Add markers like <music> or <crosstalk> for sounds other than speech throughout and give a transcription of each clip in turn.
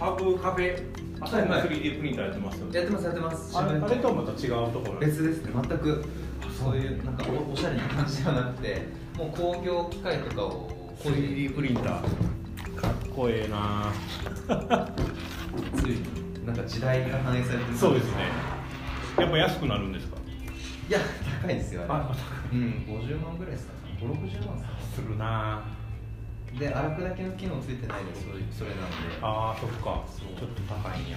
ハブカフェ。朝日も 3D プリンターやってますよね、やってますやってます。あれあれとはまた違うところ？別ですね。全くそう。いうなんかおおしゃれな感じじゃなくてもう工業機械とかをこういう。3D プリンターかっこええな。<laughs> ついになんか時代が反映されてる。そうですね。やっぱ安くなるんですか？いや高いですよあれ。あうん50万ぐらいですか560万するなで荒くだけの機能ついてないですそれそれなんで。あーそっか。ちょっと高いんや。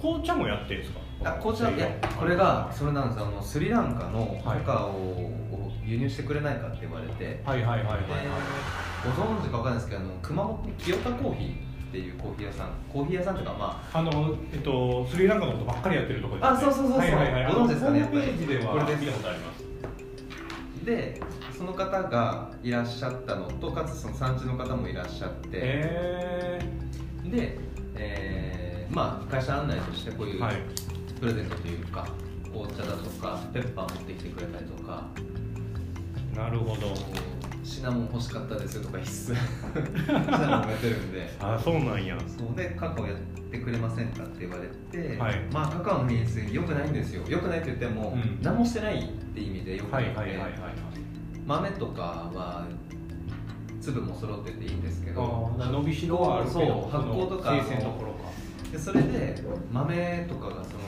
紅茶もやってんすか？あ紅茶いやこれがそれなんですあのスリランカのカカオを輸入してくれないかって言われて、はいはいはいはいはい。でご存知かわかんないですけどあの熊本に清田コーヒーっていうコーヒー屋さん。コーヒー屋さんとかまあ。のえっとスリランカのことばっかりやってるところあそうそうそうそう。はいはいはい。ご存知ですかねホームページではこれです。見たことあります。あでその方がいらっしゃったのとかつその産地の方もいらっしゃって、えで、えーまあ会社案内としてこういうプレゼントというか紅茶だとかペッパー持ってきてくれたりとかなるほど。シナモン欲しかったですとか必須。<laughs> シナモンもやってるんで。あそうなんや。そうでカカオやってくれませんかって言われて、はい。まあカカオの品質良くないんですよ。良くないって言っても、うん。何もしてないって意味で良くはないいはいはいはいはい豆とかは粒も揃ってていいんですけど伸びしろはあるけど発酵とか生鮮どころか。でそれで豆とかがその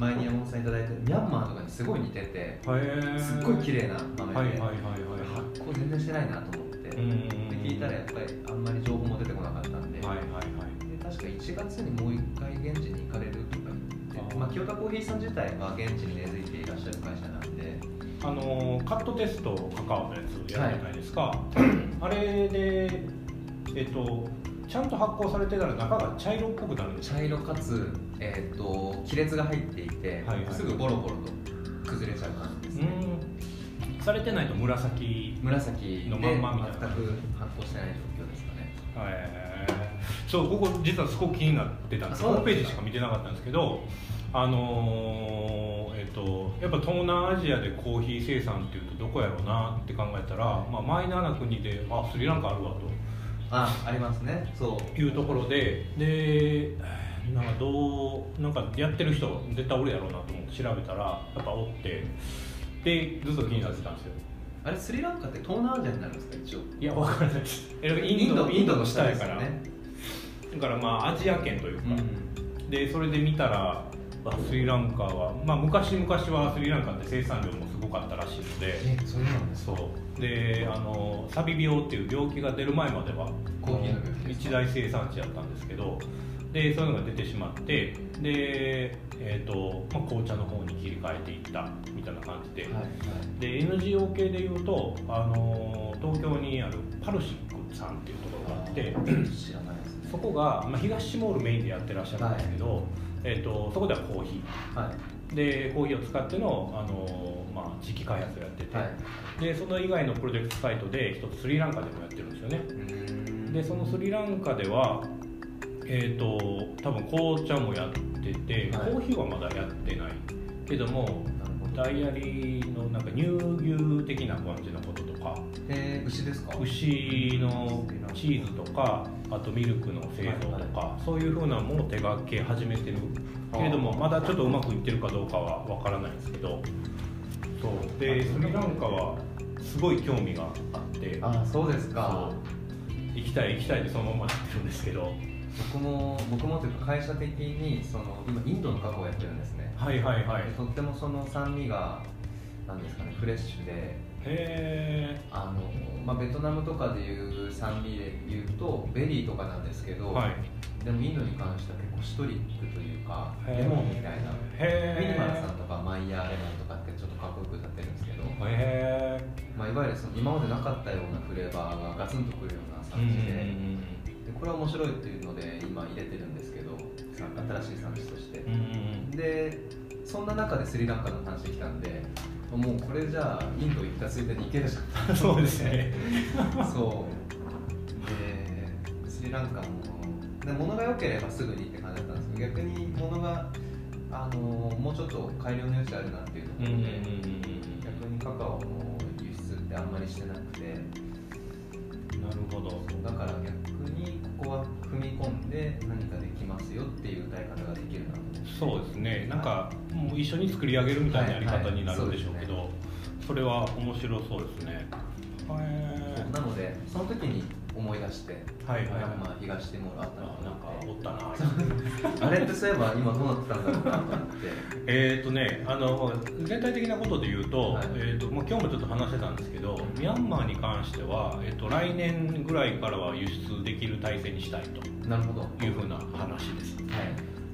前に山本さんいただいてミャンマーとかにすごい似ててすっごい綺麗な豆で、はいはいはいはい。発酵全然してないなと思って、でうん聞いたらやっぱりあんまり情報も出てこなかったんで,、はいはいはい。で確か1月にもう1回現地に行かれるとか言ってまあ、清田コーヒーさん自体は現地に根付いていらっしゃる会社なんであのカットテストカカオのやつやるじゃないですか、あれでえっとちゃんと発酵されてたら中が茶色っぽくなるんです茶色かつ、えー、と亀裂が入っていて、はいはい。すぐボロボロと崩れちゃう感じですね、うん。されてないと紫紫でのまんまみたいな。全く発酵してない状況ですかね。へー。そうここ実はすごく気になってたんです。ホームページしか見てなかったんですけどあのーえっとやっぱ東南アジアでコーヒー生産っていうとどこやろうなって考えたら、まあ、マイナーな国であスリランカあるわとあありますね。そう。いうところででなんかどうなんかやってる人絶対おるやろうなと思って調べたらやっぱおってでずっと気になってたんですよ。あれスリランカって東南アジアになるんですか一応？いやわからないです。<laughs> えインドインドの下やから。ねだからまあアジア圏というか、うんでそれで見たらあスリランカは、まあ、昔々はスリランカって生産量もすごかったらしいのでえそうなんですそう。であのサビ病っていう病気が出る前までは一大生産地だったんですけどでそういうのが出てしまってで、えーとまあ、紅茶の方に切り替えていったみたいな感じで、はいはい。で NGO 系でいうとあの東京にあるパルシックさんっていうところがあって <coughs> 知らないですね。そこが、まあ、東シモールメインでやってらっしゃるんですけど、えー、とそこではコーヒはーでコーヒーを使っての、あのまあ、地域開発をやってて、いはい。でその以外のプロジェクトサイトで一つスリランカでもやってるんですよね。でそのスリランカではえっ、と多分紅茶もやってて、はい。コーヒーはまだやってないけどもダイアリーのなんか乳牛的な感じのこととか。えー、牛ですか？牛のチーズとかあとミルクの製造とか、そういうふうなものを手掛け始めてるけれどもまだちょっとうまくいってるかどうかはわからないんですけどそう。でスリランカはすごい興味があって。あそうですか。行きたい行きたいでそのままやってるんですけど。僕も僕もというか会社的にその今インドのカカオをやってるんですね。はいはいはい。でとってもその酸味がなんですかねフレッシュでへあの、まあ、ベトナムとかでいう酸味で言うとベリーとかなんですけど、えはい。でもインドに関しては結構 citric というかレモンみたいなへミニマルさんえとかマイヤーレモンとかってちょっとかっこよく謳ってるんですけど、まあ、いわゆるその今までなかったようなフレーバーがガツンとくるような産地で,、でこれは面白いっていうので今入れてるんですけどさ新しい産地として、うん。でそんな中でスリランカの話できたんでもうこれじゃあインド行ったついでに行けるじゃんそう。ですねそう。でスリランカもで物が良ければすぐにって感じだったんですけど逆に物があのもうちょっと改良の余地あるなっていうところで、逆にカカオの輸出ってあんまりしてなくて。ななるほど。だから逆にここは踏み込んで何かできますよっていう歌い方ができるなとそうですね。なんかもう一緒に作り上げるみたいなやり方になるんでしょうけど、はいはいそれは面白そうですね。へなのでその時に思い出して、はいはい。はいまあ、東ティモールあったーななんかおったな。<laughs> あれってそういえば今どうなってたんだろうなと思って。えーとね、あの全体的なことで言うと,、はい。えーとまあ、今日もちょっと話してたんですけどミャンマーに関しては、えー、と来年ぐらいからは輸出できる体制にしたいと。なるほど。いうふうな話です。は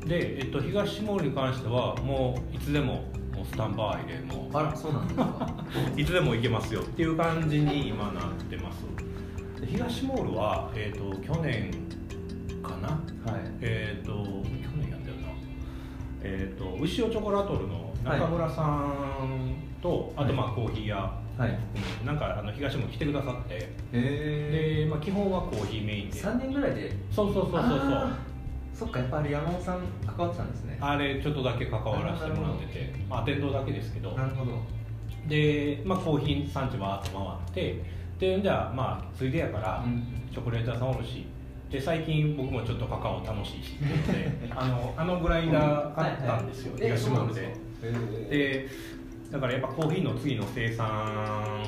い。で、えー、と東モールに関してはもういつでももうスタンバイでもあらそうなんですか。う <laughs> いつでも行けますよっていう感じに今なってますで東モールは、えー、と去年かな？はい。えっ、と去年やったよな。えっ、と牛尾チョコラトルの中村さんと、あとまあコーヒー屋、はい。うんなんかあの東も来てくださって。で、まあ、基本はコーヒーメインで。3年ぐらいで。そうそうそうそうそう。そっかやっぱり山本さん関わってたんですね。あれちょっとだけ関わらせてもらってて。まあ店頭だけですけど。なるほど。で、まあ、コーヒー産地バーッと回ってでじゃあまあついでやから、うん。チョコレート屋さんおるしで最近僕もちょっとカカオ楽しいしっていうのであの <laughs> あのグラインダー買ったんですよ、東モールででだからやっぱコーヒーの次の生産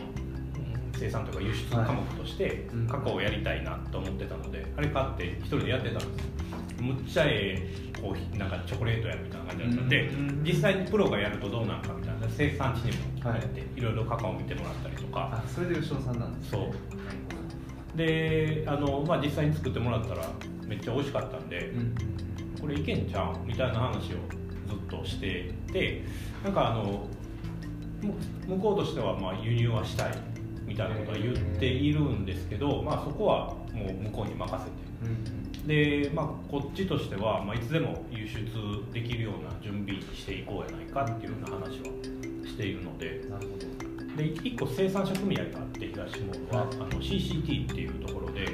うん生産とか輸出科目としてうんカカオをやりたいなと思ってたので、あれ買って一人でやってたんですよ。むっちゃええコーヒーなんかチョコレートやみたいな感じだったんで、うん。実際にプロがやるとどうなんかみたいな生産地にも行って、、はい。ろいろカカオ見てもらったりとか。あそれで吉尾さんなんですそう。であの、まあ、実際に作ってもらったらめっちゃ美味しかったんで、うんこれいけんちゃうんみたいな話をずっとしててなんかあのむ向こうとしてはまあ輸入はしたいみたいなことは言っているんですけど、まあ、そこはもう向こうに任せて。うんで、まあ、こっちとしては、まあ、いつでも輸出できるような準備にしていこうやないかっていうような話はしているのでなるほど。で1個生産者組合があって東モは、はい。あの CCT っていうところではい。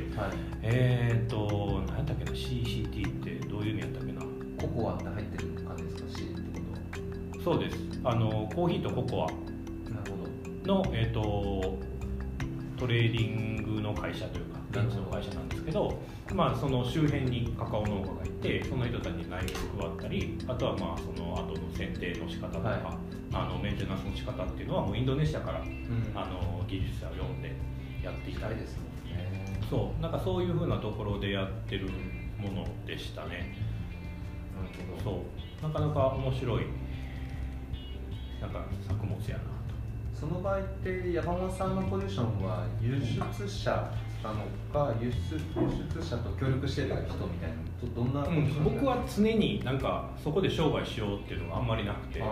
えっ、ー、と何やったっけな CCT ってどういう意味やったっけな？ココアって入ってる感じですか？C ってこそうです。あのコーヒーとココアの、えー、とトレーディングの会社というか現地の会社なんですけど、まあ、その周辺にカカオ農家がいてその人たちに苗を配ったりあとはまあその後の剪定の仕方とか、はい。あのメンテナンスの仕方っていうのはもうインドネシアからうん。あの技術者を呼んでやっていたりいですそう。なんかそういうふうなところでやってるものでしたね。なるほど。そう。なかなか面白いなんか作物やなその場合って山本さんのポジションは輸出者なのか輸出輸出者と協力してる人みたいなどどんなと、ポジション僕は常になんかそこで商売しようっていうのがあんまりなくてあ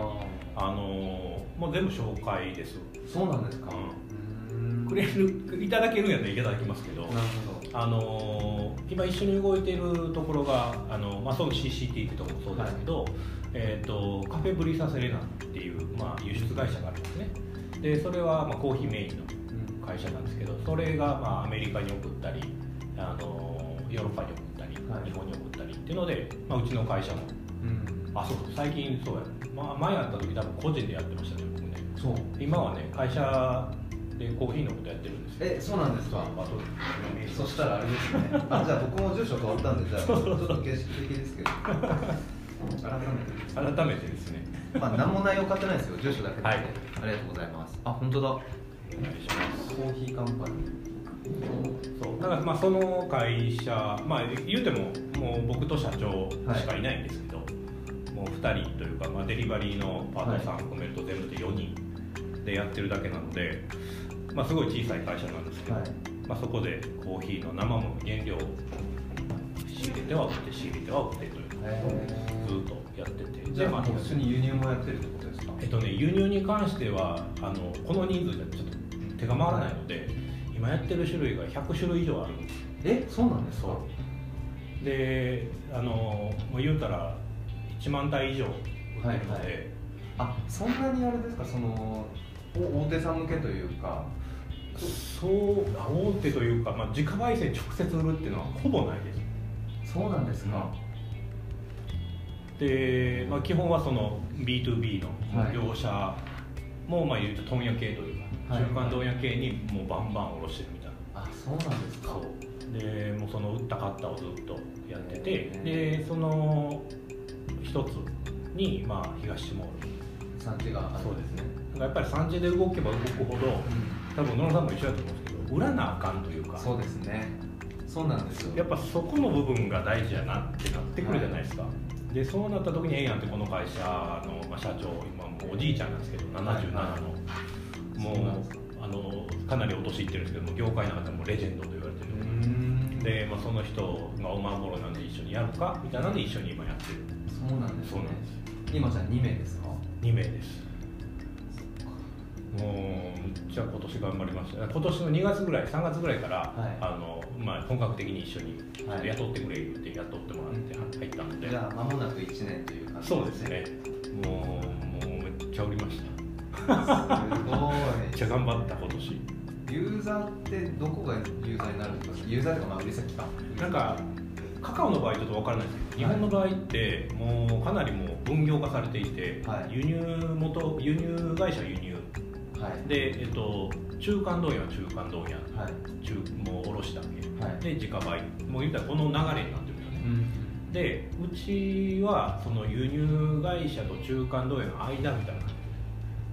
あのーもう全部紹介です、ーそうなんですか。ううん。くれるいただけるんやったらいただきますけどなるほあのー今一緒に動いてるところがあの、まあ、その CCT っていうところもそうですけど、えー、とカフェブリサセレナっていう、まあ、輸出会社があるんですね。でそれは、まあ、コーヒーメインの会社なんですけどそれが、まあ、アメリカに送ったりあのヨーロッパに送ったり、はい。日本に送ったりっていうので、まあ、うちの会社も。うん。あそう最近そうや、まあ、前やった時多分個人でやってましたね僕ね。そう。今はね会社でコーヒーのことやってるんですよ。えそうなんですか？あとそしたらあれですね。あじゃあ僕も住所変わったんでじゃあちょっと形式的ですけど。改めて。改めてですね。<laughs> まあ何も内容変わってないですよ。住所だけで、はい。ありがとうございます。あ本当だお願いします。コーヒーカンパニーそうだからまあその会社まあ言うてももう僕と社長しかいないんですけど、もう2人というか、まあ、デリバリーのパートさん含めると全部で4人でやってるだけなので、まあ、すごい小さい会社なんですけど、はい。まあ、そこでコーヒーの生もの原料を仕入れては売って仕入れては売ってというずっとやってて。じゃあ、まあ普通に輸入もやってるってことですか？えっとね、輸入に関してはあのこの人数じゃちょっと手が回らないので、今やってる種類が100種類以上ある。んですえそうなんですか？そう。であのもう言うたら1万体以上売ってるので、はいはい。あそんなにあれですか？そのお大手さん向けというか。そうあ大手というか、まあ、自家焙煎直接売るっていうのはほぼないです。そうなんですか、で、まあ、基本はその B2B のはい。業者も、まあ言うと問屋系というか、はい中間問屋系にもうバンバン卸してるみたいな。あそうなんですか。でもうその売った買ったをずっとやっててへでその一つにまあ東下産地がある。そうですね。だからやっぱり産地で動けば動くほど多分野呂さんも一緒だと思うんですけど売らなあかんというか。そうですね。そうなんですよ。やっぱそこの部分が大事やなってなってくるじゃないですか、でそうなった時にええやんってこの会社の、まあ、社長今もうおじいちゃんなんですけど77の、はい。もそうなんですうあのかなりお年いってるんですけども業界の中でもレジェンドと言われてる、で、まあ、その人がおまんぼろなんで一緒にやるかみたいなんで一緒に今やってる。そうなんですね。そうなんです今じゃあ2名ですか？2名です。もうむっちゃ今年頑張りました。今年の2月ぐらい3月ぐらいから、はい。あのまあ、本格的に一緒に雇ってくれ言って雇ってもらって入ったので、じゃあ間もなく1年という感じそうですね。もうもうめっちゃ売りました。す <laughs> めっごちゃ頑張った今年。いユーザーってどこがユーザーになるんですか？ユーザーとかまあ売り先か。なんかカカオの場合ちょっと分からないです。けど日本の場合ってもうかなりもう分業化されていて、はい。輸入元輸入会社は輸入。はい。で、えっと、中間問屋は中間問屋。はい。中もう卸だけ。はい。で自家売。もう言ったらこの流れになってるよ。ねうん。でうちはその輸入会社と中間問屋の間みたいな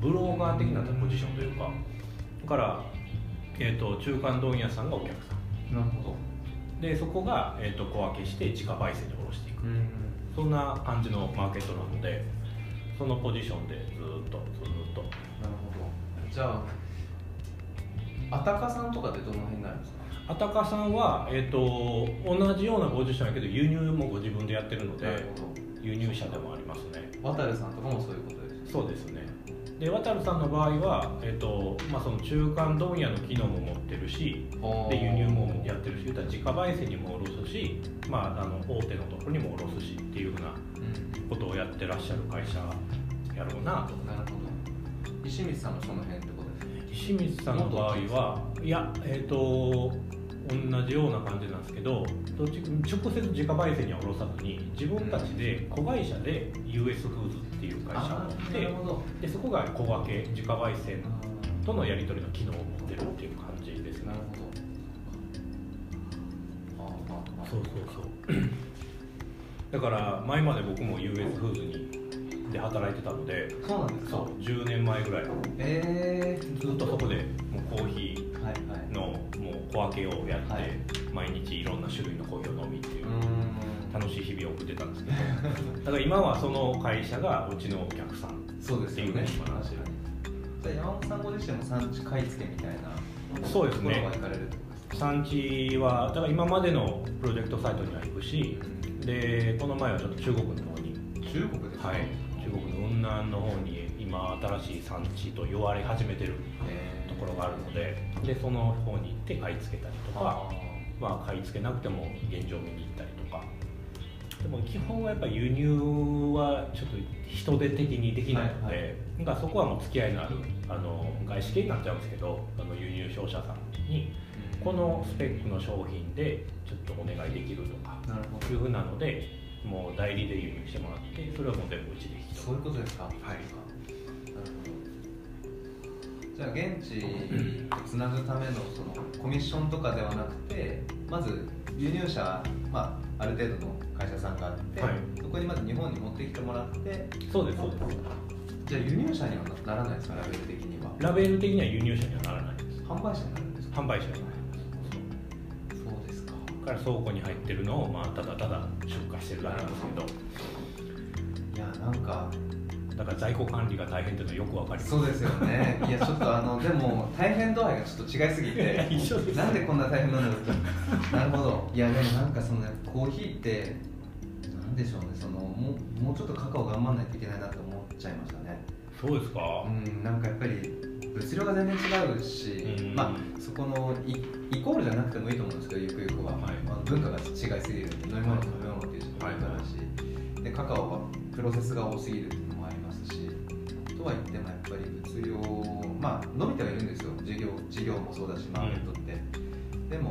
ブローカー的なポジションというかだから、えっと中間問屋さんがお客さん。なるほど。でそこが、えっと小分けして自家焙煎に卸していく。うんそんな感じのマーケットなのでそのポジションでずーっとずーっと。なるほど。じゃああたかさんとかってどの辺になるんですか？あたかさんは、えー、と同じようなポジションやけど輸入もご自分でやってるので輸入者でもありますね。渡さんとかもそういうことですそうですねで渡さんの場合は、えーとまあ、その中間問屋の機能も持ってるしで輸入もやってるし自家焙煎にも卸すし、まあ、あの大手のところにも卸すしっていうふうなうん。ことをやってらっしゃる会社やろうな。となるほど。石光さんもその辺ってことですね石光さんの場合はいやえっ、と同じような感じなんですけどどっち直接自家焙煎には卸さずに自分たちで子会社で US フーズっていう会社を持ってでそこが小分け自家焙煎あとのやり取りの機能を持ってるっていう感じですね。ーなるほど。あーまあまあそうそうそう。だから前まで僕も US フーズにで働いてたのでそうなんですか？そう10年前ぐらい。えずっとそこでもうコーヒーー、はいはい小分けをやって、はい。毎日いろんな種類のコーヒーを飲みっていう楽しい日々を送ってたんですけど。<laughs> だから今はその会社がうちのお客さんそうですよね。っていうふうに確かにじゃあ山本さんご自身も産地買い付けみたいなそうですね。行かれるってことですか？産地はだから今までのプロジェクトサイトには行くしでこの前はちょっと中国の方に。中国ですか？はい。中国の雲南の方に今新しい産地と言われ始めてる。えところがあるのででその方に行って買い付けたりとかあまあ、買い付けなくても現状見に行ったりとか。でも基本はやっぱり輸入はちょっと人手的にできないので、はいはだからそこはもう付き合いのあるあの外資系になっちゃうんですけどあの輸入商社さんにーこのスペックの商品でちょっとお願いできるとかなるほど。いうふうなのでもう代理で輸入してもらってそれをもう全部うちで引きそういうことですか。はいじゃあ現地とつなぐためのそのコミッションとかではなくてまず輸入者、まあ、ある程度の会社さんがあって、はい。そこにまず日本に持ってきてもらってそうですそうです。じゃあ輸入者にはならないですかラベル的には？ラベル的には輸入者にはならないです。販売者になるんですか？販売者になりそうですか。から倉庫に入ってるのを、まあ、ただただ出荷してるだけなんですけど。いやなんかだから在庫管理が大変っていうのはよくわかります。そうですよね。いやちょっとあのでも大変度合いがちょっと違いすぎて <laughs> 一緒です。なんでこんな大変なんだろうなるほど。いやでもなんかそのコーヒーってなんでしょうね。そのもうもうちょっとカカオ頑張らないといけないなって思っちゃいましたね。そうですか、うんなんかやっぱり物量が全然違うし、うん。まあそこのイイコールじゃなくてもいいと思うんですけどゆくゆくは、はい。まあ、文化が違いすぎる飲み物食べ物っていう人もいるからし、でカカオはプロセスが多すぎるっていうのとは言ってもやっぱり物量まあ伸びてはいるんですよ。事業事業もそうだしマーケットって、でも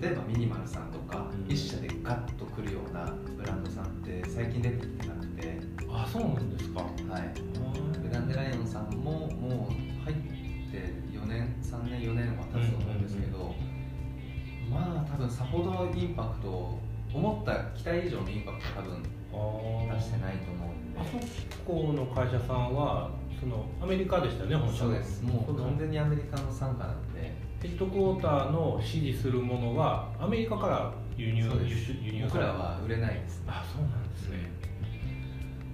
例えばミニマルさんとか、うん。一社でガッとくるようなブランドさんって最近出てきてなくて。あそうなんですか。はい。グランデライオンさんももう入って4年3 3年4年は経つと思うんですけど、まあ多分さほどインパクト思った期待以上のインパクト多分出してないと思うん。であそこの会社さんはそのアメリカでしたよね本社そうです。もう完全にアメリカの傘下なんで。ヘッドクォーターの支持するものはアメリカから輸入輸出輸入僕らは売れないです。あそうなんですね。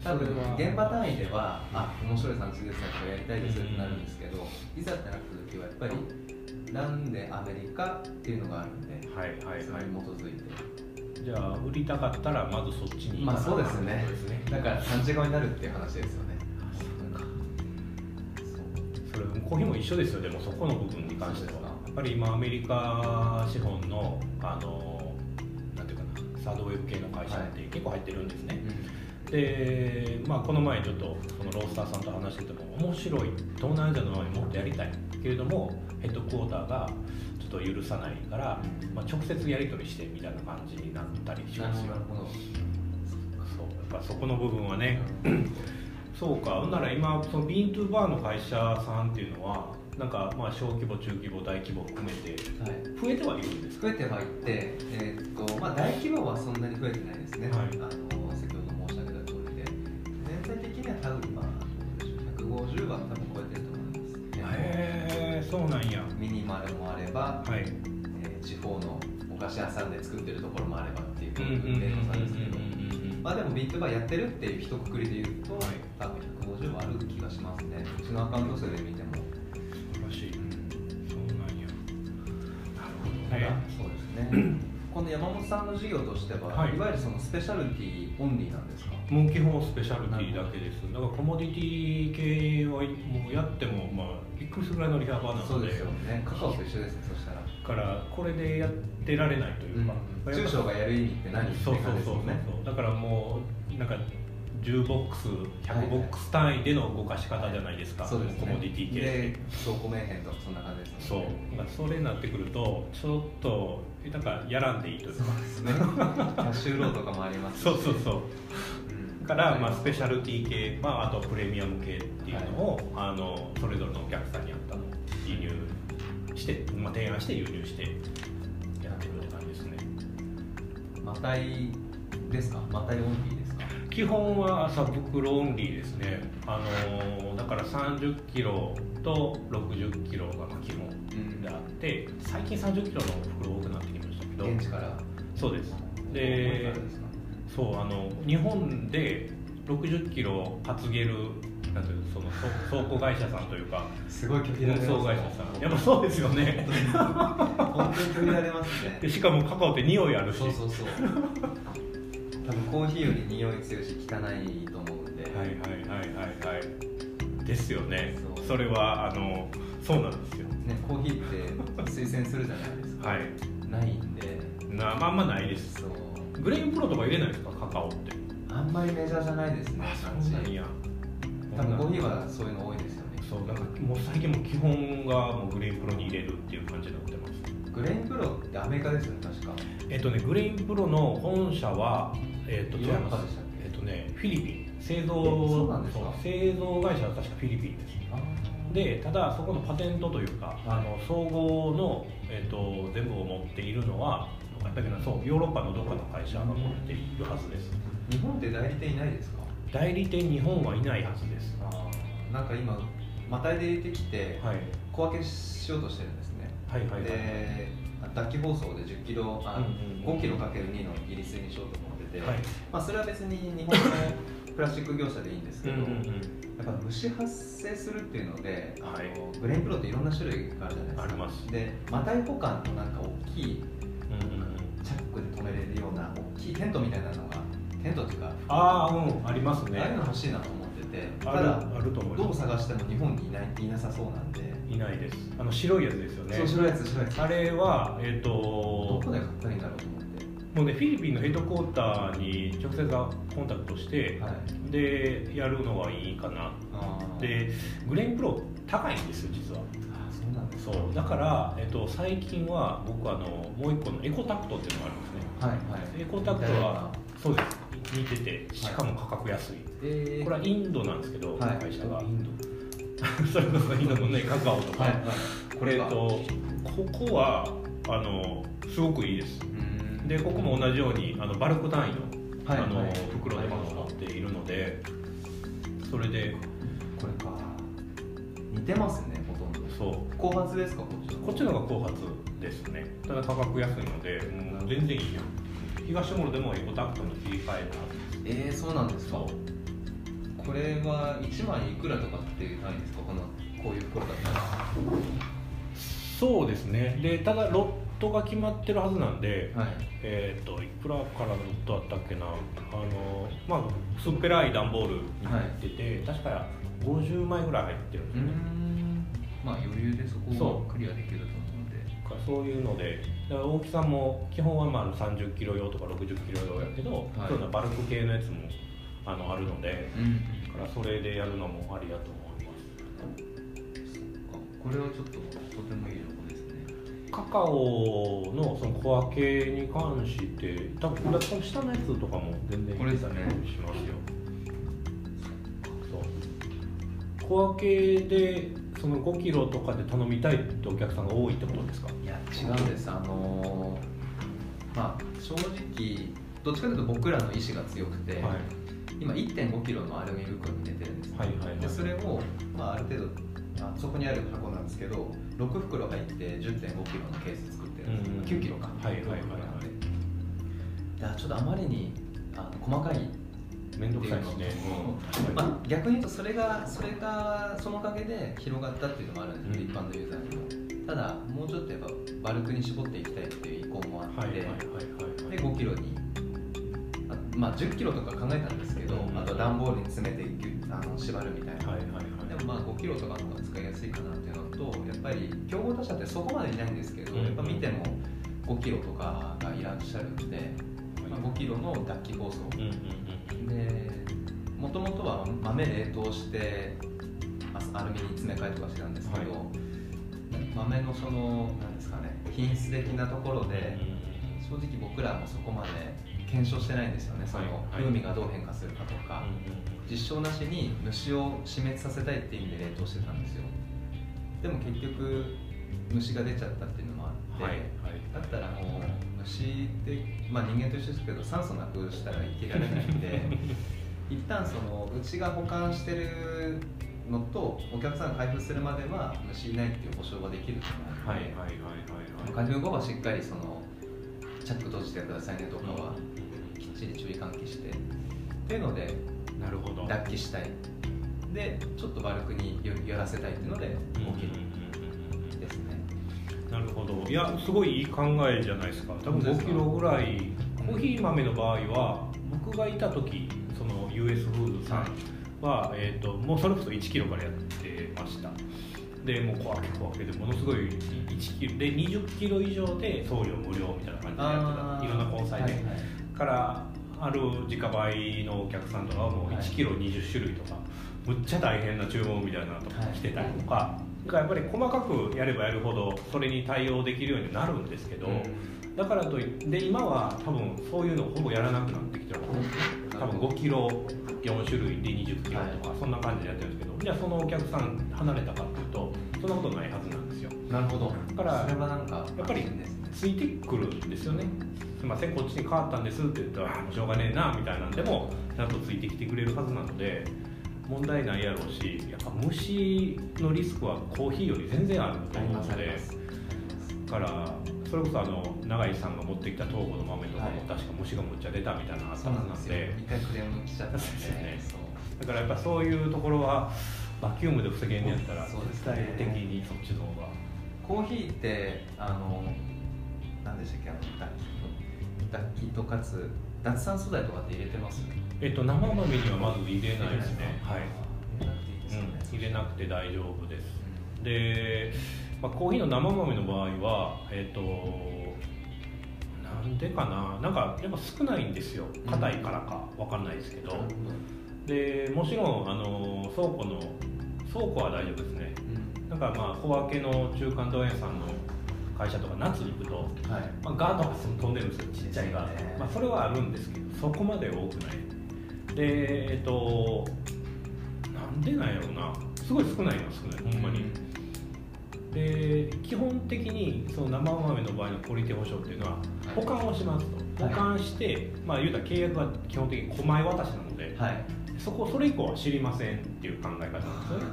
多分現場単位ではあ面白い産地ですねこれやりたいですってなるんですけど、いざってなった時はやっぱりなんでアメリカっていうのがあるんで、はいはいはい。それに基づいてじゃあ売りたかったらまずそっちにまあそうですね。そうですね。だから産地側になるっていう話ですよね。それコーヒーも一緒ですよでもそこの部分に関しては。やっぱり今アメリカ資本のあのなんていうかなサードウェブ系の会社って結構入ってるんですね、で、まあ、この前ちょっとそのロースターさんと話してても面白い東南アジアのようにもっとやりたいけれどもヘッドクォーターがと許さないから、まあ、直接やり取りしてみたいな感じになったりしますよ。ほどなるほど。そうやっぱそこの部分はね、<clears throat> そうか。ほんなら今そのビーントゥーバーの会社さんっていうのはなんかまあ小規模中規模大規模含めてはい。増えてはいるんですか？増えてはいって、えーっとまあ、大規模はそんなに増えてないですね、はい。あの先ほど申し上げた通りで。全体的には多分まあどうでしょう150は多分へえそうなんや。ミニマルもあれば、はい。えー地方のお菓子屋さんで作ってるところもあればっていううんうんうんうん例の差ですけど、うんまあでもビートバーやってるっていう一括りで言うと、はい多分150はある気がしますねうちのアカウント数で見ても、素晴らしいそうなんやなるほどねそうですねこの山本さんの事業としては、はい。い、わゆるそのスペシャルティオンリーなんですか？もう基本スペシャルティだけです。だからコモディティ系はもうやってもまあびっくりするぐらいのリハバなので。そうですよねカカオと一緒ですねそしたら、からこれでやってられないというか、やっぱ中小がやる意味って何？そうそうそうそう。ねだからもうなんか10ボックス100ボックス単位での動かし方じゃないですか、そうですね。コモディティ系。で倉庫名編とかそんな感じですそう。もんねなんかそれになってくるとちょっとなんかやらんでいいというか。そうですね。キャッシュローとかもありますし。そうそうそう。うん。から、まあ、スペシャルティ系、まあ、あとプレミアム系っていうのを、あのそれぞれのお客さんに合ったのを輸入して、まあ、提案して輸入してやってるって感じですね。マタイですか？マタイオンリー基本は朝袋オンリーですね。あのだから30キロと60キロがまあ基本であって最近30キロの袋多くなってきましたけど。現地から？そうです。でそうあの日本で60キロ担げるなんていうのその倉倉庫会社さんというかすごい拒否運られます送会社さん。やっぱそうですよね。本当に拒否られますね。でしかもカカオって匂いあるし。そうそうそう多分コーヒーより匂い強いし汚いと思うんで、はいはいはいはいはい。ですよね。そう。それはあのそうなんですよ。ね、コーヒーって推薦するじゃないですか、はい。ないんで。なまあまあないです。そう。 GrainPro とか入れないですかカカオって。あんまりメジャーじゃないですね。産地なんや。多分コーヒーはそういうの多いですよね。そうだからもう最近もう基本がもう GrainPro に入れるっていう感じになってます。 GrainPro ってアメリカですよね確か。えっとね GrainPro の本社はえっと違います。えっとねフィリピン。製造えそうなんですか？そう。製造会社は確かフィリピンですでただそこのパテントというか、あの総合の、えー、と全部を持っているのはどこやったっけなそうヨーロッパのどっかの会社が持っているはずです。日本って代理店いないですか？代理店日本はいないはずです。なんか今またいで出てきてはい。小分けしようとしてるんですね。はいはいはいで脱気包装で1 0キロあ、うんうん5キロかける2の切り数にしようと思ってて、はい。まあ、それは別に日本のプラスチック業者でいいんですけど、うんやっぱ虫発生するっていうので、はい。あの GrainPro っていろんな種類があるじゃないですか。あります。で麻袋保管のなんか大きいうんチャックで止めれるような大きいテントみたいなのがテントっていうかああうんありますね。ああいうの欲しいなと思っててただあると思いどう探しても日本にいないいなさそうなんで、いないです。あの白いやつですよね。そう白いやつ白いやつ。あれはえっ、どとこで買ったらいいんだろうもうねフィリピンのヘッドクォーターに直接コンタクトして、はい。でやるのはいいかな。でグレインプロ高いんですよ実は。そうなんですか。そう。だから、えっと、最近は僕あのもう一個のエコタクトっていうのがあるんですね。はいはい。エコタクトはそうです。似ててしかも価格安い、えー、これはインドなんですけど、はい。会社が。インド。<laughs> それこそ今のねカカオとか、はいこれがえっとここはあのすごくいいです。うんでここも同じようにあのバルク単位の,、あのはい。はい袋で守っているのでそれでこれか。似てますねほとんど。そう。後発ですかこっちこっちの方が後発ですね。ただ価格安いのでもう全然いいやん。東モールでもエコタクトの切り替ええー、そうなんですか？これは1枚いくらとかっていう単位ですか？このこういう袋だったら。そうですね。でただロットが決まってるはずなんではい。えっ、といくらからのロットあったっけな。あのまあ薄っぺらい段ボールに入ってて、確か50枚ぐらい入ってるんですね、ん。まあ余裕でそこそをクリアできると思うので。かそういうので。大きさも基本はまあ30キロ用とか60キロ用やけど、はい。そういうのバルク系のやつもあのあるのでうん。だからそれでやるのもありだと思います。これはちょっととてもいいロゴですねカカオのその小分けに関して多分この下のやつとかも全然これですね。しますよ。そう。小分けでその5キロとかで頼みたいってお客さんが多いってことですか？いや違うんです。あのーまあ正直どっちかというと僕らの意志が強くて、はい。今1 5キロのアルミ袋に入れてるんです。ね、はいはいはい。でそれを、まあ、ある程度あそこにある箱なんですけど6袋入って1 5キロのケース作ってるんです、うん。9キロか。はいはいはいはい。ちょっとあまりにあの細かい面倒くさいですね。うん。まあ、逆に言うとそれがそれがそのおかげで広がったっていうのもあるんですよ、うん。一般のユーザーにも。ただもうちょっとやっぱバルクに絞っていきたいっていう意向もあって、はいはいはいはいで5キロにあまあ10キロとか考えたんですけど、うん。あと段ボールに詰めてあの縛るみたいな、はいはいはい。でもまあ5キロとかの方が使いやすいかなっていうのとやっぱり競合他社ってそこまでいないんですけど、うん。やっぱ見ても5キロとかがいらっしゃるので、まあ、5キロの脱気包装、でもともとは豆冷凍してあアルミに詰め替えとかしてたんですけど、は豆のそのなんですかね品質的なところでうん。正直僕らもそこまで検証してないんですよねその風味がどう変化するかとか、実証なしに虫を死滅させたいっていう意味で冷凍してたんですよ。でも結局虫が出ちゃったっていうのもあって、はいはい。だったらもう虫って、まあ、人間と一緒ですけど酸素なくしたら生きられないんで <laughs> 一旦そのうちが保管してるのとお客さんが開封するまでは虫いないっていう保証はできると思うので、はいはいはいはいはい。開封後はしっかりそのチャック閉じてくださいねとかはきっちり注意喚起してっていうのでなるほど。脱気したい。でちょっとバルクに寄寄らせたいっていうのでうん5キロですね、なるほど。いやすごいいい考えじゃないですか。多分5本当ですかキロぐらいコーヒー豆の場合は僕がいた時その US フーズさんは、えー、ともうそれこそ1キロからやってました。でもう小分け小分けでものすごい1キロで20キロ以上で送料無料みたいな感じでやってた。いろんな交際で、はいはいからある自家売のお客さんとかはもうはい。1キロ20種類とか、むっちゃ大変な注文みたいなのとか来てたりとか、だからやっぱり細かくやればやるほどそれに対応できるようになるんですけど、だからといって今は多分そういうのをほぼやらなくなってきてる多分5キロ4種類で20キロとか、そんな感じでやってるんですけどじゃあそのお客さん離れたかっていうとそんなことないはずなんですよ。なるほど。だからそれはなんかやっぱりついてくるんですよねすいませんこっちに変わったんですって言ったらもうしょうがねえなみたいなんでもちゃんとついてきてくれるはずなので問題ないやろうしやっぱ虫のリスクはコーヒーより全然あると思うのでだからそれこそあの永井さんが持ってきた東郷の豆とかもはい。確か虫がむっちゃ出たみたいなのあったなんで一回クレーム来ちゃったんですよね。だからやっぱそういうところはバキュームで防げんやったら絶ね。対的にそっちの方が。コーヒーってあの何でしたっけあの脱気脱気とかつ脱酸素剤とかって入れてます？えっと生豆にはまず入れないですね。はい。入れなくていいですうん、です。で、まあ、コーヒーの生豆の場合はえっ、となんでかな？なんかやっぱ少ないんですよ。硬いからか。わかんないですけど、でもちろんあの倉庫の倉庫は大丈夫ですね。うん。なんかまあ小分けの中間問屋さんの会社とか夏に行くと、はい。まあ、ガードが飛んでるんですよちっちゃいガード、ね。まあ、それはあるんですけどそこまで多くない。でえっとなんでなんやろうな。すごい少ないのは少ない。ほんまに、で基本的にその生豆の場合のクオリティ保証っていうのは保管をしますと、保管して、まあ言うたら契約は基本的に狛江渡しなのではい。そこそれ以降は知りませんっていう考え方なんですよね。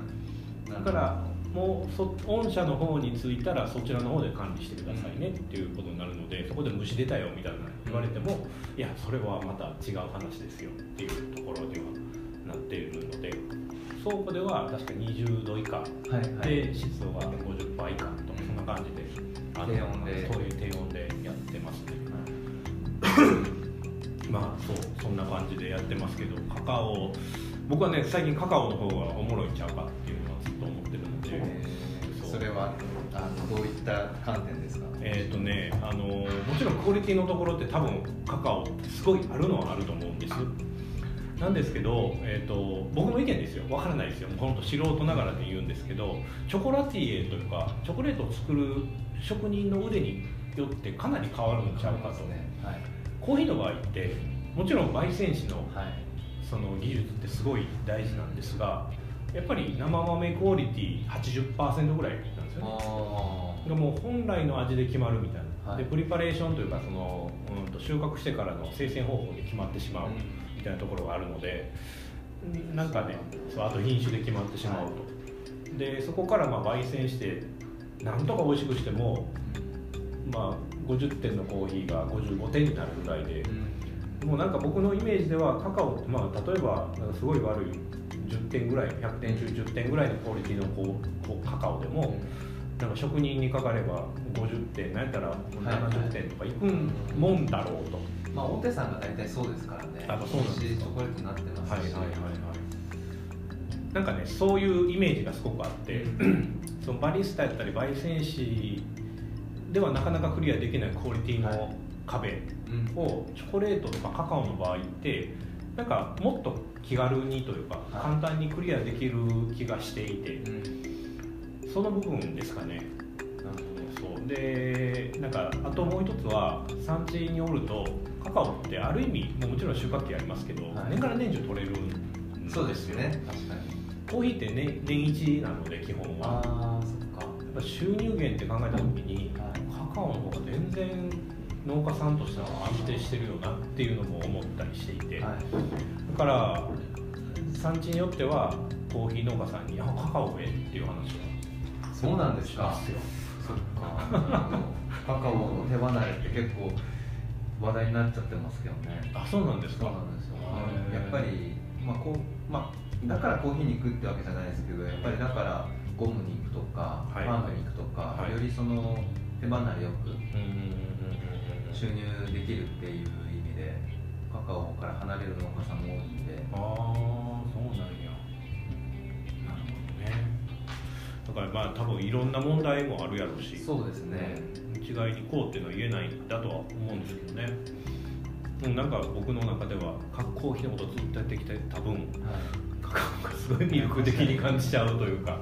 だからもうそ御社の方に着いたらそちらの方で管理してくださいねっていうことになるのでそこで虫出たよみたいな言われてもいやそれはまた違う話ですよっていうところにはなっているので倉庫では確か20度以下で湿度が50%以下とかそんな感じであのそういう低温でやってますね。<laughs> まあそうそんな感じでやってますけどカカオ。僕はね最近カカオの方がおもろいんちゃうかっていうのはずっと思ってるので、えーそう。それはあのどういった観点ですか？えっ、とねあのもちろんクオリティのところって多分カカオってすごいあるのはあると思うんです。なんですけど、えー、と僕の意見ですよ。わからないですよ。本当素人ながらで言うんですけどチョコラティエというかチョコレートを作る職人の腕によってかなり変わるんちゃうかと、ねはい。コーヒーの場合ってもちろん焙煎師のはい。その技術ってすごい大事なんですがやっぱり生豆クオリティ80%ぐらいなんですよね。あがもう本来の味で決まるみたいな、はい。でプリパレーションというかその、うん、と収穫してからの生鮮方法で決まってしまうみたいなところがあるのでなんかねそうあと品種で決まってしまうと、でそこからまあ焙煎してなんとか美味しくしても、まあ、50点のコーヒーが55点になるぐらいでもうなんか僕のイメージではカカオって、まあ、例えばすごい悪い10点ぐらい100点中10点ぐらいのクオリティのこうこうカカオでも、なんか職人にかかれば50点なんやったら70点とかいくもんだろうと。まあ大手さんが大体そうですからね。あそうなんですチョコレートになってますし。なんかねそういうイメージがすごくあって、<clears throat> そのバリスタやったり焙煎士ではなかなかクリアできないクオリティの壁うんをチョコレートとかカカオの場合ってなんかもっと気軽にというか、はい。簡単にクリアできる気がしていて。うん。その部分ですかね。そう。でなんかあともう一つは産地におるとカカオってある意味もうもちろん収穫期ありますけど、はい。年から年中取れるそうですよね。確かに。コーヒーって年年一なので基本は。ああそっか。やっぱ収入源って考えた時にカカオの方が全然農家さんとしては安定してるよなっていうのも思ったりしていて、はい。だから産地によってはコーヒー農家さんに「あカカオへ」っていう話はそうなんですか。そっか。カカオの手離れって結構話題になっちゃってますけどね。あそうなんですか。そうなんですよ。やっぱり、まあこうまあ、だからコーヒーに行くってわけじゃないですけどやっぱりだからゴムに行くとか、はい。パンに行くとか、はい。よりその手離れよくうん収入できるっていう意味でカカオから離れる農家さんも多いんで。ああそうなんや。なるほどね。だからまあ多分いろんな問題もあるやろうしそうですね。一概にこうっていうのは言えないんだとは思うんですけどね。うんなんか僕の中ではコーヒーのことをずっとやってきて多分はい。カカオがすごい魅力的に感じちゃうというか。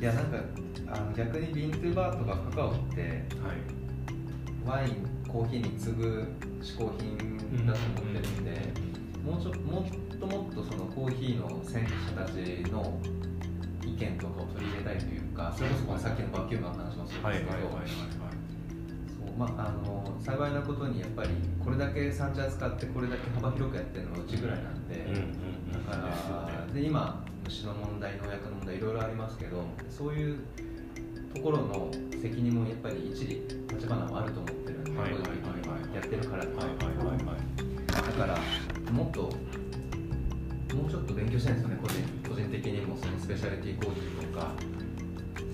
いやなんかあの逆にビントゥーバーとかカカオってはいワインコーヒーに次ぐ嗜好品だと思ってるんで、もうちょもっともっとそのコーヒーの先駆者たちの意見とかを取り入れたいというかそれこそさっきのバキュームの話もそうですけど、まあ、あの幸いなことにやっぱりこれだけ産地扱ってこれだけ幅広くやってるのはうちぐらいなんで、うんうんうん。だからで今虫の問題農薬の問題いろいろありますけどそういうところの責任もやっぱり一理立花はあると思ってるんで、はいはいやってるからってはいだからもっともうちょっと勉強したいんですよね個人個人的にもそのスペシャリティコーヒーとか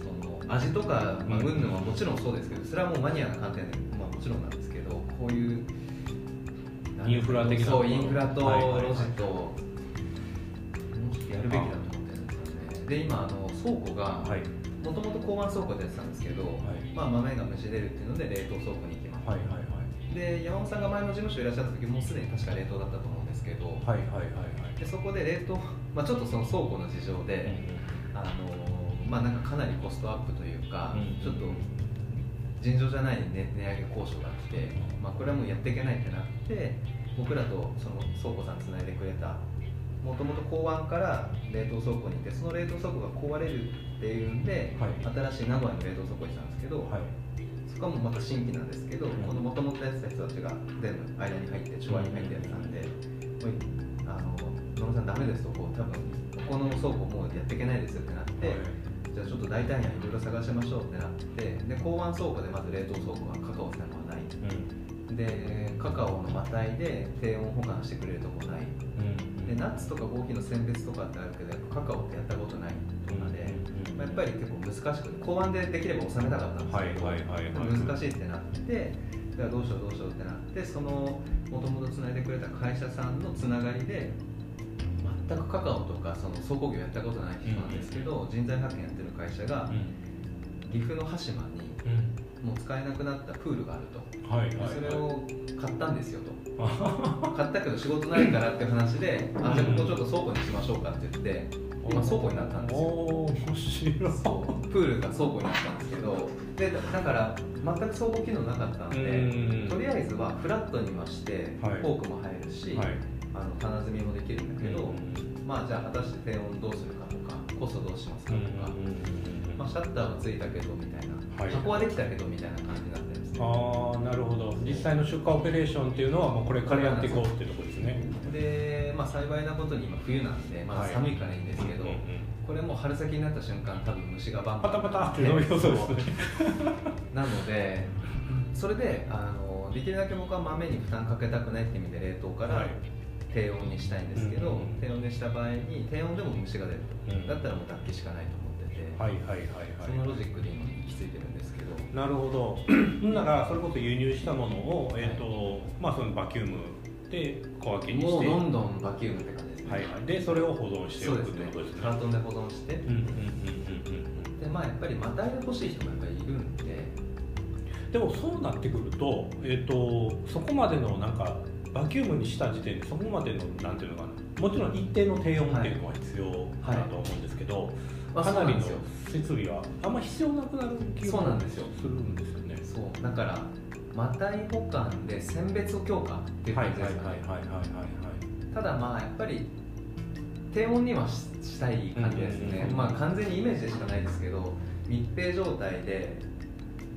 その味とか、まあ、うんうんぬんはもちろんそうですけどそれはもうマニアな観点で、まあ、もちろんなんですけどこういうインフラ的なそうインフラとロジと、もうちょっとやるべきだと思ってるんですよね。で今あの倉庫がはいもともと交番倉庫でやってたんですけど、はい。まあ、豆が虫出るっていうので冷凍倉庫に行きました、はいはいはい。で山本さんが前の事務所いらっしゃった時もうすでに確か冷凍だったと思うんですけど、はいはいはいはい。でそこで冷凍、まあ、ちょっとその倉庫の事情で、あのまあ、なんかかなりコストアップというか、うんちょっと尋常じゃない値値上げ交渉が来て、まあ、これはもうやっていけないってなって僕らとその倉庫さんつないでくれたもともと港湾から冷凍倉庫にいてその冷凍倉庫が壊れるっていうんで、はい。新しい名古屋の冷凍倉庫にしたんですけど、はい。そこはもうまた新規なんですけど、うんこのもともとやってた人たちが全部間に入って調和に入ってやってたんで、もうあの野村さんダメですとこう多分ここの倉庫もうやっていけないですよってなって、じゃあちょっと代替案いろいろ探しましょうってなってで港湾倉庫でまず冷凍倉庫がカカオ専門はない。うん。でカカオのまたいで低温保管してくれるとこない。うん。でナッツとかコーヒーの選別とかってあるけどやっぱカカオってやったことないやっぱり結構難しくて港湾でできれば収めたかったんですけど、はいはい難しいってなってじゃあどうしようどうしようってなってそのもともとつないでくれた会社さんのつながりで全くカカオとかその倉庫業やったことない人なんですけど、人材派遣やってる会社がうん。岐阜の羽島にうん。もう使えなくなったプールがあると。はいはいはい。それを買ったんですよと。<laughs> 買ったけど仕事ないからって話で、あじゃあここちょっと倉庫にしましょうかって言って今倉庫になったんですよ。プールが倉庫になったんですけどでだだから全く倉庫機能なかったんでうん。とりあえずはフラットにはして、はい。フォークも入るし、はい。あの棚積みもできるんだけど、うん。まあじゃあ果たして低温どうするかとかコストどうしますかとか、まあ、シャッターはついたけどみたいな、はい。箱はできたけどみたいな感じになってるんですね。ああなるほど。実際の出荷オペレーションっていうのはもうこれからやっていこうっていうところまあ、幸いなことに今冬なんでまだ寒いからいいんですけど、これもう春先になった瞬間多分虫がバンバンパタパタって伸びそうですね。なのでそれであのできるだけ僕は豆に負担かけたくないって意味で冷凍からはい。低温にしたいんですけど、うんうんうん。低温にした場合に低温でも虫が出ると、うん。だったらもう脱気しかないと思ってて、はいはいはいそのロはジックで今行き着いてるんですけど。いなるほど。<clears throat> ならそれこそ輸入したものを、えーとまあ、そのバキュームで小分けにしてもうどんどんバキュームって感じですね、はいはい、でそれを保存しておくってことですね。カートンで保存して、でまあやっぱりまたいで欲しい人もやっぱりいるんで。うんでもそうなってくると,、えー、とそこまでのなんかバキュームにした時点でそこまでのなんていうのかな。もちろん一定の低温っていうのは必要かなと思うんですけど、まあかなりの設備はあんま必要なくなる気がそうなんですよ。するんですよね。そう。だからまたい保管で選別強化っていうはい感じですかただまあやっぱり低温にはししたい感じですね、まあ完全にイメージでしかないですけど密閉状態で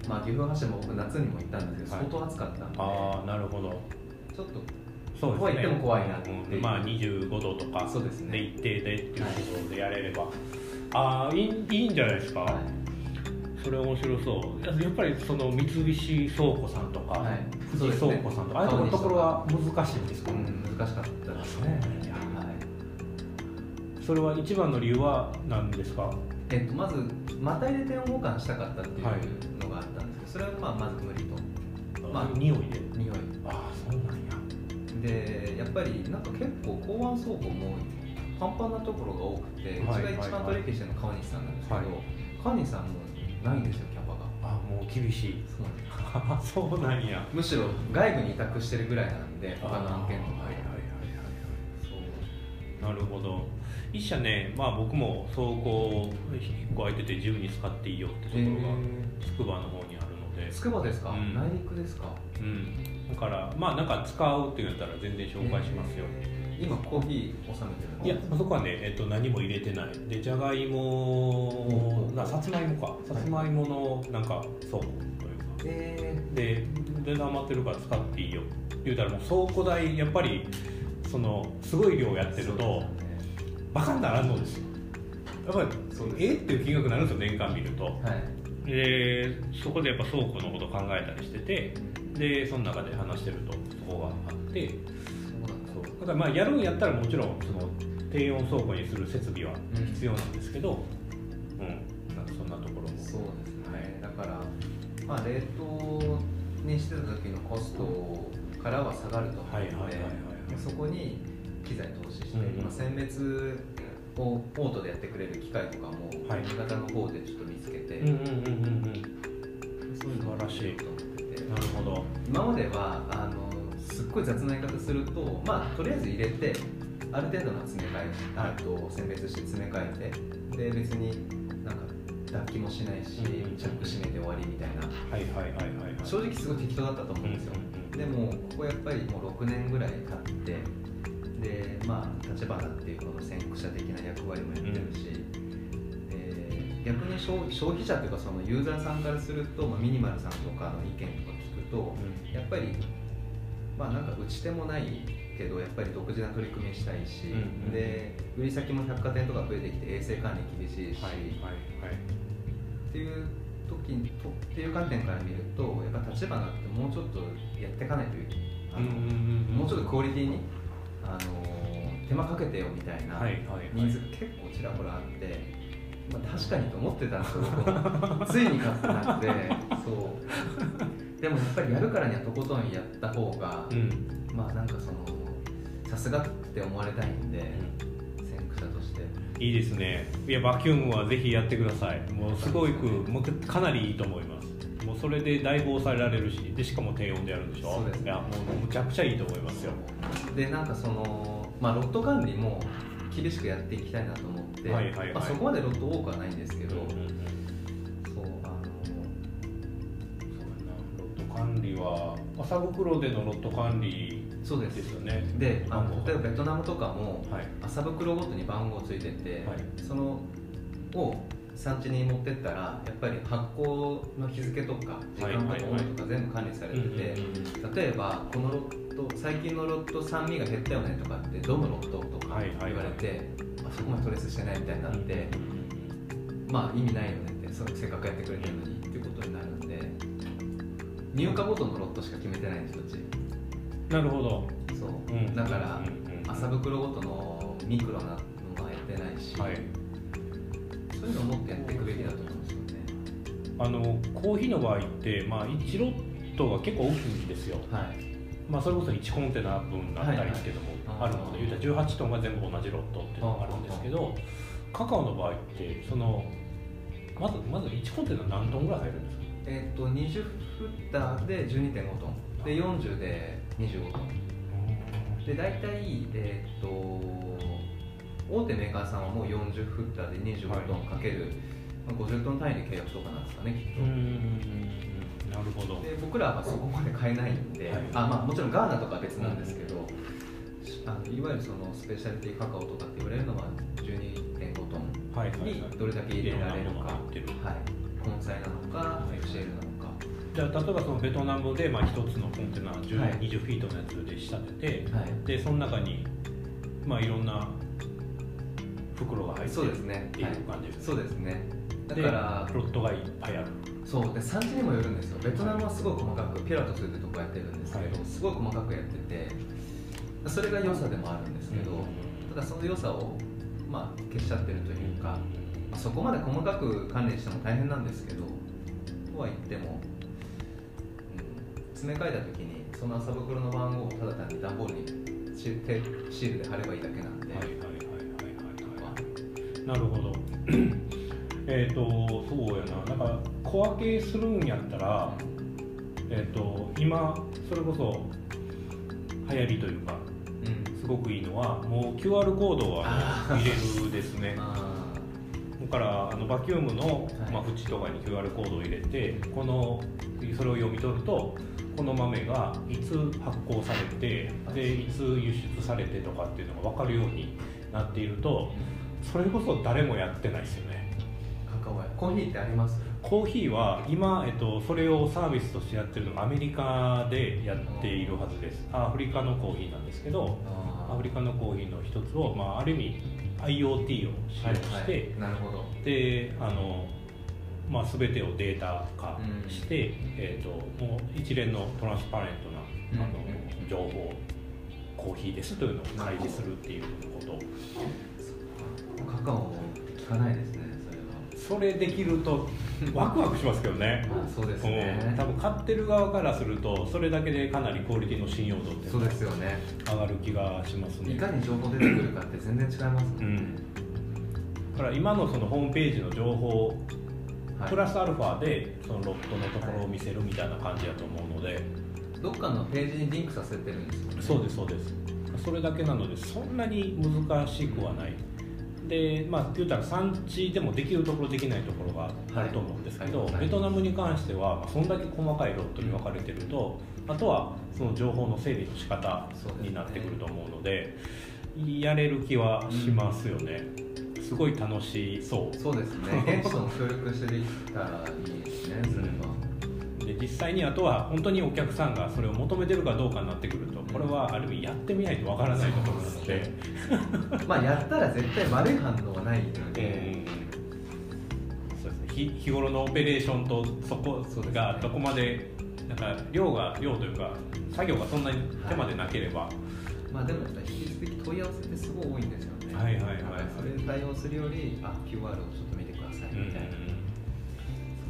まあ岐阜羽島僕夏にも行ったんですけど、はい。相当暑かったんで。ああなるほどちょっとそうですねとは言っても怖いなっていううんまあ25度とかそうですね。で一定でっていうところでやれれば、ああいいいいんじゃないですか、はいそれ面白そう。やっぱりその三菱倉庫さんとか、はい。富士倉庫さんとか、ああいうところは難しいんですか、うん難しかったですね。はい。それは一番の理由は何ですか？えっと、まずまた入れ低温保管したかったっていうのがあったんですけど、それはまあまず無理と。まあ匂いで？匂い。ああそうなんや。でやっぱりなんか結構港湾倉庫もパンパンなところが多くて、はいうちが一番取引してるの川西さんなんですけど、はい。川西さんもないんですよキャパが。あもう厳しい。そうなんです <laughs> そうなんや。むしろ外部に委託してるぐらいなんで他の案件とか。はいはいそうはいはい。なるほど。一社ねまあ僕も倉庫1個空いてて自由に使っていいよってところがつくばの方にあるので。つくばですか、うん。内陸ですか？うん。だからまあなんか使うって言ったら全然紹介しますよ、今コーヒー収めてるの？いやそこはね、えっと、何も入れてない。でじゃがいもなさつまいもか。さつまいものなんか倉庫という。かえで全然余ってるから使っていいよ。言うたらもう倉庫代やっぱりそのすごい量やってるとバカにならんのですよ。やっぱりえっていう金額になるんですよ年間見ると。ーはい。でそこでやっぱ倉庫のこと考えたりしててでその中で話してるとそこがあってなんですそうだからまあやるんやったらもちろんその低温倉庫にする設備は必要なんですけど、うん。なんかそんなところも。そうですね、だから、まあ、冷凍にしてた時のコストからは下がると思うので、はいはいはいはいそこに機材投資して、うん今選別をオートでやってくれる機械とかも、はい。新潟の方でちょっと見つけて、うんうんうんうんうん。そういうの素晴らしい。と思ってて。なるほど。今まではあのすっごい雑な言い方すると、まあ、とりあえず入れてある程度の詰め替えあと選別して詰め替えてで別になんか脱気もしないし、うんチャック閉めて終わりみたいな。はいはいはいはいはい。正直すごい適当だったと思うんですよ、うんうんうん。でもここやっぱりもう6年ぐらい経ってでまあ立花っていうこの先駆者的な役割もやってるし、で逆に消消費者というかそのユーザーさんからすると、まあ、ミニマルさんとかの意見とか聞くとやっぱりまあなんか打ち手もないけどやっぱり独自な取り組みしたいし、うんうんで売り先も百貨店とか増えてきて衛生管理厳しいし、はいはいはい。っていう時にとっていう観点から見るとやっぱ立花ってもうちょっとやっていかないといあの、もうちょっとクオリティにあの手間かけてよみたいなニーズが結構ちらほらあって、まあ、確かにと思ってたんですよ僕もついに買ってなくて <laughs> そうでもやっぱりやるからにはとことんやった方が、うん。まあなんかそのさすがって思われたいんで、先駆者として。いいですね。いやバキュームはぜひやってください。もうすごくもうかなりいいと思います。もうそれでだいぶ抑えられるしでしかも低温でやるんでしょ？そうですいやもうむちゃくちゃいいと思いますよ。でなんかその、まあ、ロット管理も厳しくやっていきたいなと思って、はいはいはい。まあ、そこまでロット多くはないんですけど、うん管理は麻袋でのロット管理そうです。ですよね。であの例えばベトナムとかもはい。麻袋ごとに番号ついてて、はい。そのを産地に持ってったらやっぱり発行の日付とか時間とか温度とか全部管理されてて、例えばこのロット最近のロット酸味が減ったよねとかってどのロットとか言われて、あそこまでトレースしてないみたいになって、まあ意味ないよねってそせっかくやってくれてるのに入荷ごとのロットしか決めてないんですうち。なるほど、そう、うん。だからうんうんうん。麻袋ごとのミクロなのはやってないし、はい。そういうのをもっとやっていくべきだと思うんですよね。あのコーヒーの場合って、まあ、1ロットが結構大きいんですよ、はい。まあ、それこそ1コンテナ分だったりっていうのもあるので、はいはい言うたら18トンが全部同じロットっていうのがあるんですけど、カカオの場合ってそのまずまず1コンテナ何トンぐらい入るんですか？えっ、と20フッターで12.5トン。で40で25トン。で大体えっ、と大手メーカーさんはもう40フッターで25トンかける、まあ50トン単位で契約とかなんですかねきっと、なるほど。で僕らはそこまで買えないんで、はい。あまあ、もちろんガーナとかは別なんですけど、あのいわゆるそのスペシャリティカカオとかって言われるのは12.5トンはいはいはい。にどれだけ入れられるか、はい、根菜なのか、はい FCL なのか、じゃあ例えばそのベトナムで、まあ、1つのコンテナ10、はい。20フィートのやつで仕立ててはい、でその中に、まあ、いろんな袋が入ってそうるですね。っていう感じですね。そうですね。だでからロットがいっぱいある。そう。で産地にもよるんですよ。ベトナムはすごい細かくピラトスってとこやってるんですけど、はい。すごい細かくやっててそれが良さでもあるんですけど、ただその良さを、まあ、消しちゃってるというか、まあそこまで細かく管理しても大変なんですけどとは言っても、うん、詰め替えた時にその麻袋の番号をただ単に段ボールにシールで貼ればいいだけなんで、はいはいはいはいなるほどえっとそうやななんか小分けするんやったらえっ、と今それこそ流行りというかうんすごくいいのはもう QR コードをあのあー入れるですねからあのバキュームの、はい。まあ、縁とかに QR コードを入れてこのそれを読み取るとこの豆がいつ発酵されてでいつ輸出されてとかっていうのが分かるようになっているとそれこそ誰もやってないですよね。ーカカオやコーヒーってあります？コーヒーは今、えっと、それをサービスとしてやってるのがアメリカでやっているはずです。アフリカのコーヒーなんですけどアフリカのコーヒーの一つを、まあ、ある意味 IoT を使用して、はいはい、なるほど。であの、まあ、全てをデータ化して、えー、ともう一連のトランスパレントなあの、うん情報コーヒーですというのを開示するっていうこと。カカオ聞かないですねそれできるとワクワクしますけどね。まあそうですうん。ね多分買ってる側からするとそれだけでかなりクオリティの信用度ってそうですよね。上がる気がしますね。いかに情報出てくるかって全然違いますもうんね、ん。だから今のそのホームページの情報はい。プラスアルファでそのロットのところを見せるみたいな感じだと思うので、どっかのページにリンクさせてるんですよね。そうですそうです。それだけなのでそんなに難しくはないでまあ言うたら産地でもできるところできないところがあると思うんですけど、はいはいベトナムに関しては、まあ、そんだけ細かいロットに分かれてると、あとはその情報の整理の仕方になってくると思うのでやれる気はしますよね、すごい楽しそう。そうですね。現地とも協力してできたらいいですねそれは、で実際にあとは本当にお客さんがそれを求めてるかどうかになってくるとこれはある意味やってみないとわからないところなので。まあやったら絶対悪い反応はないので、えそうですね。日日頃のオペレーションとそこがどこまでなんか量が量というか作業がそんなに手間でなければ、まあでも引き続き問い合わせってすごい多いんですよね。はいはいはい。はいそれに対応するよりあ QR をちょっと見てくださいみたいな、そ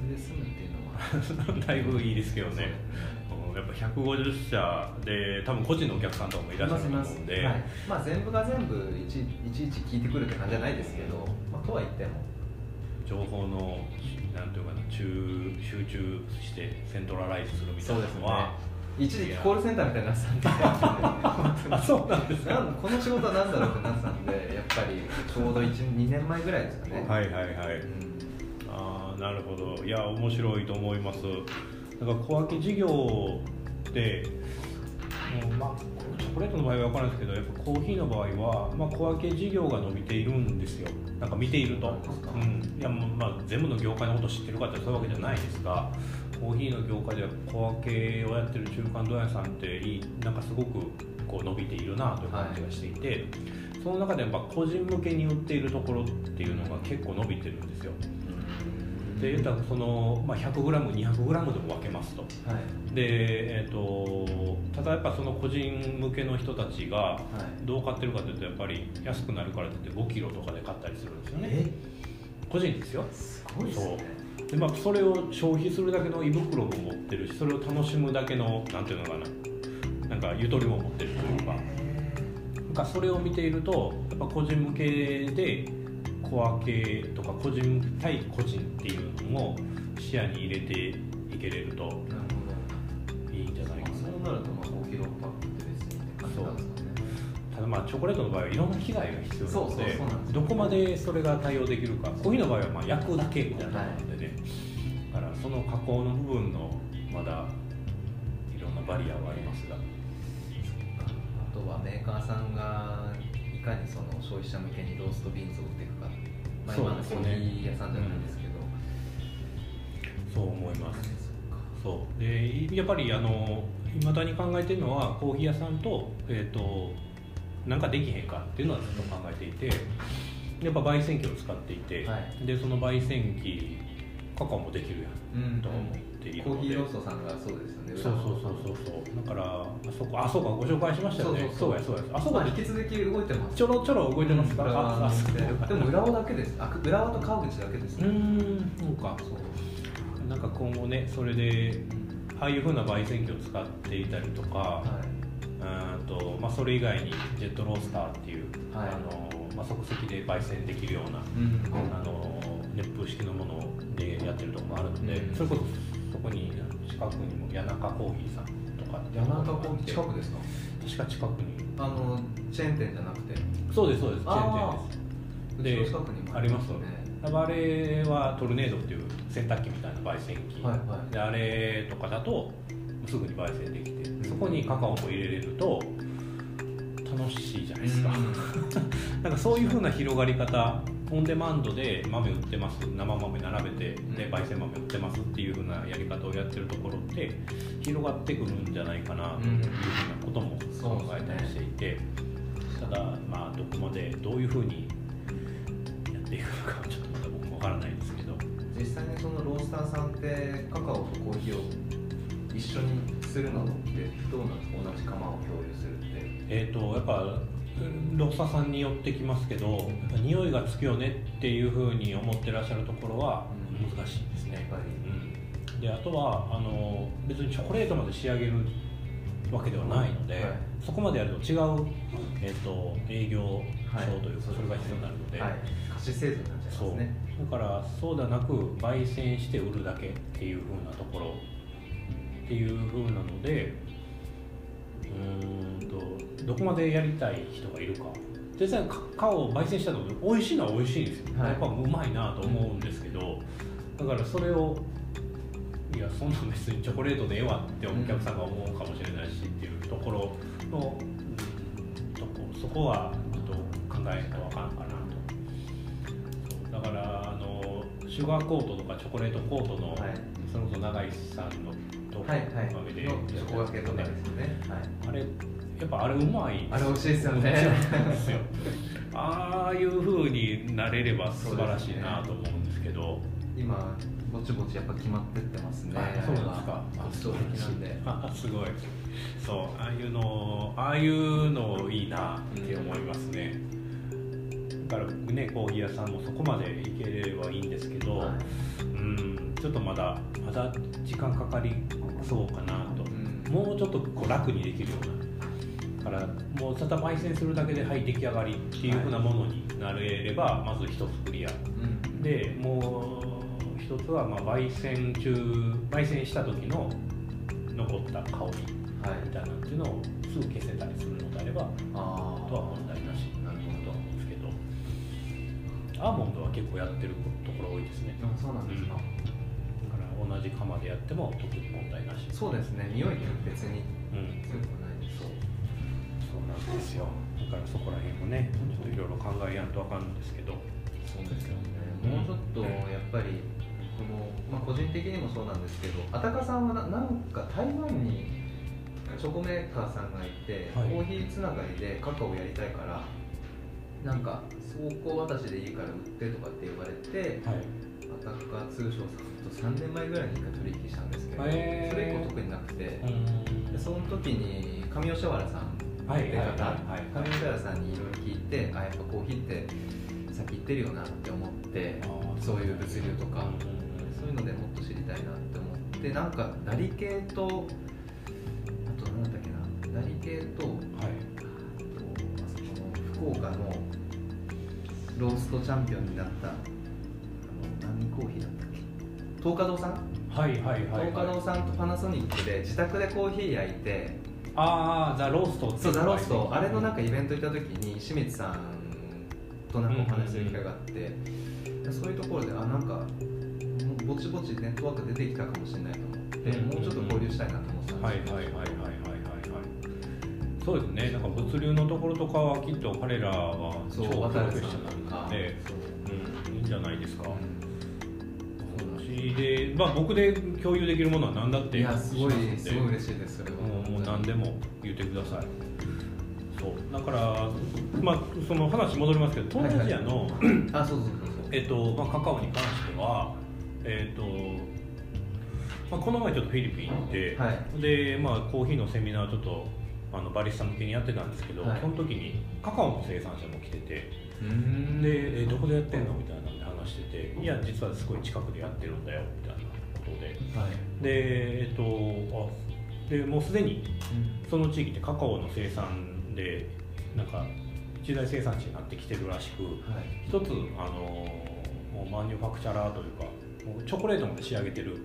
れで済むって <laughs> だいぶいいですけどね。うんやっぱ150社で多分個人のお客さんとかもいらっしゃると思うんで、はい、まあ全部が全部いちいちいち聞いてくるって感じじゃないですけど、まあ、とは言っても。情報のなんていうかな中集中してセントラライズするみたいなのは、一時期コールセンターみたいになってたんで。あそうなんですか。この仕事は何だろうってなってたんでやっぱりちょうど2年前ぐらいですかね、はいはいはい、うんああなるほど。いや面白いと思います。だから小分け事業ってもうまあチョコレートの場合は分かるんですけどやっぱコーヒーの場合は、まあ、小分け事業が伸びているんですよ。なんか見ていると、うん、いやまあ全部の業界のこと知ってるかってそういうわけじゃないですがコーヒーの業界では小分けをやってる中間問屋さんっていいなんかすごくこう伸びているなという感じがしていて、その中でやっぱ個人向けに売っているところっていうのが結構伸びてるんですよで言ったらその、まあ、100g200g でも分けますと。はい。で、えー、とただやっぱその個人向けの人たちがはい。どう買ってるかというとやっぱり安くなるからって言って5キロとかで買ったりするんですよね。え？個人ですよ。すごいですね。で、まあ、それを消費するだけの胃袋も持ってるしそれを楽しむだけのなんていうのかな。なんかゆとりも持ってるというか。なんかそれを見ているとやっぱ個人向けで小分けとか個人対個人っていうのも視野に入れていけれるといいんじゃないかな。どそうなるとまあ5キロパックですかねただまあチョコレートの場合はいろんな機材が必要なのそうそうでどこまでそれが対応できるかコーヒーの場合はまあ焼くだけみたいなのでね、だからその加工の部分のまだいろんなバリアはありますが。あとはメーカーさんがいかにその消費者向けにローストビーンズを売っていくか、まあ、今のコーそうですね。ヒー屋さんじゃないですけど、そう思います。そうでやっぱりあの未だに考えてるのはコーヒー屋さんと,、えー、となんかできへんかっていうのはずっと考えていてやっぱ焙煎機を使っていて、はい。でその焙煎機カカオもできるやうんんと思っているコーので、ヒーローストさんがそうですよねそうそうそうそうそう。だからあそこあそうかご紹介しましたよね。そうやそう。やあそこ引き続き動いてます。ちょろちょろ動いてますか、浦和ああそうででも浦和だけです。あ浦和と川口だけですうーん。そうか。そう。なんか今後ねそれでああいうふうな焙煎機を使っていたりとか、はい。うんとまあ、それ以外にジェットロースターっていう、はい。あのまあ、即席で焙煎できるような、うん。あの熱風式のものでやってるところもあるので、うん。それこそそこに近くにも谷中コーヒーさんとかっていう山のがあって中コーヒー近くですか？確か近くに。あのチェーン店じゃなくて。そうですそうです。チェーンあ店です。うちの近くにもありますね。多分あれはトルネードっていう洗濯機みたいな焙煎機、はいはい。であれとかだとすぐに焙煎できて、ん。そこにカカオも入れれると楽しいじゃないですか、なんかそういうふうな広がり方オンデマンドで豆売ってます。生豆並べてで焙煎豆売ってますっていうふうなやり方をやってるところって広がってくるんじゃないかなというふうなことも考えたりしていて、ただまあどこまでどういうふうにやっていくのかはちょっとまだ僕もわからないですけど。実際にそのロースターさんってカカオとコーヒーを一緒にするのってどうなんですか？同じ釜を共有するってえー、とやっぱローサーさんによってきますけど匂いがつくよねっていうふうに思ってらっしゃるところはうん。難しいですね、うん、であとはあの別にチョコレートまで仕上げるわけではないので、はい。そこまでやると違う、えー、と営業証というか、はい。それが必要になるので、はい。貸し制度になっちゃいますね。だからそうではなく焙煎して売るだけっていうふうなところっていうふうなのでう。ーんとどこまでやりたい人がいるか。っ実際カを焙煎したの美味しいのは美味しいんですよ、はい。やっぱうまいなと思うんですけどだからそれをいやそんなん別にチョコレートでええわってお客さんが思うかもしれないしっていうところの、うん、とこそこはちょっと考えないとわからんかなと。だからあのシュガーコートとかチョコレートコートの、はい。それこそ永井さんのとはいはい。ね、はい、あれやっぱあれうまい。あれ美味しいですよね。<laughs> ああいう風になれれば素晴らしいなと思うんですけど。今ぼちぼちやっぱ決まってってますね。あそうなんですか。なんで。あすごい。そうああいうのああいうのいいなって思いますね、だからねコーヒー屋さんもそこまでいければいいんですけど、はい。うんちょっとまだまだ時間かかりそうかなと。うん。もうちょっとこう楽にできるような。だからもうただ焙煎するだけではい出来上がりっていうふうなものになれれば、まず一つクリア。うん。でもう一つはまあ焙煎中焙煎した時の残った香りはいみたいなっていうのをすぐ消せたりするのであればああとは問題なし。なるほど。とは思うんですけど。アーモンドは結構やってるところ多いですね。あそうなんですか、だから同じ釜でやっても特に問題なし。そうですね。匂いって別にうん。強くないですそうそうなんですよ。だからそこら辺もねちょっといろいろ考えやんとわかるんですけど。そうですよね。もうちょっとやっぱりこの、まあ、個人的にもそうなんですけどあたかさんはななんか台湾にチョコメーカーさんがいて、はい。コーヒーつながりでカカオやりたいからなんか走行私でいいから売ってとかって言われてはいあたか通商さんと3年前ぐらいに一回取引したんですけど、へー。それ以降特になくて、うん。でその時に上吉原さんはいって方、上吉原さんにいろいろ聞いてあやっぱコーヒーってさっき言ってるよなって思ってそういう物流とか、そういうのでもっと知りたいなって思ってなんかダリ系とあと何だっけなダリ系とはい。あとあそこの福岡のローストチャンピオンになった何コーヒーだったっけ？東華堂さん？はいはいはい東華堂さんとパナソニックで自宅でコーヒー焼いて。ああザ・ローストそうザ・ロースト。あれのなんかイベント行った時に清水さんとなんかお話しする機会があって、でそういうところであなんかぼちぼちネットワーク出てきたかもしれないと思って、うんもうちょっと交流したいなと思ってたんはいですはいはいはいはいはいはい。そうですね。なんか物流のところとかはきっと彼らは超プロフェッショナルんとかなので、そううん、いいんじゃないですか、うん。私でまあ僕で共有できるものは何だっていやすごいすんですごい嬉しいですそれは。もうもう何でも言ってください。そう。だからまあその話戻りますけど東南アジアの、<coughs> あそうそうそうそう。えっとまあ、カカオに関しては、えっとまあ、この前ちょっとフィリピン行って、はい。でまあ、コーヒーのセミナーちょっとあのバリスタ向けにやってたんですけど、はい。その時にカカオの生産者も来ててうん。で、えどこでやってんの？みたいなしてていや実はすごい近くでやってるんだよみたいなことで。はい。でえっとあでもうすでにその地域ってカカオの生産でなんか一大生産地になってきてるらしくはい。一つあのもうマニュファクチャラーというかチョコレートまで仕上げてる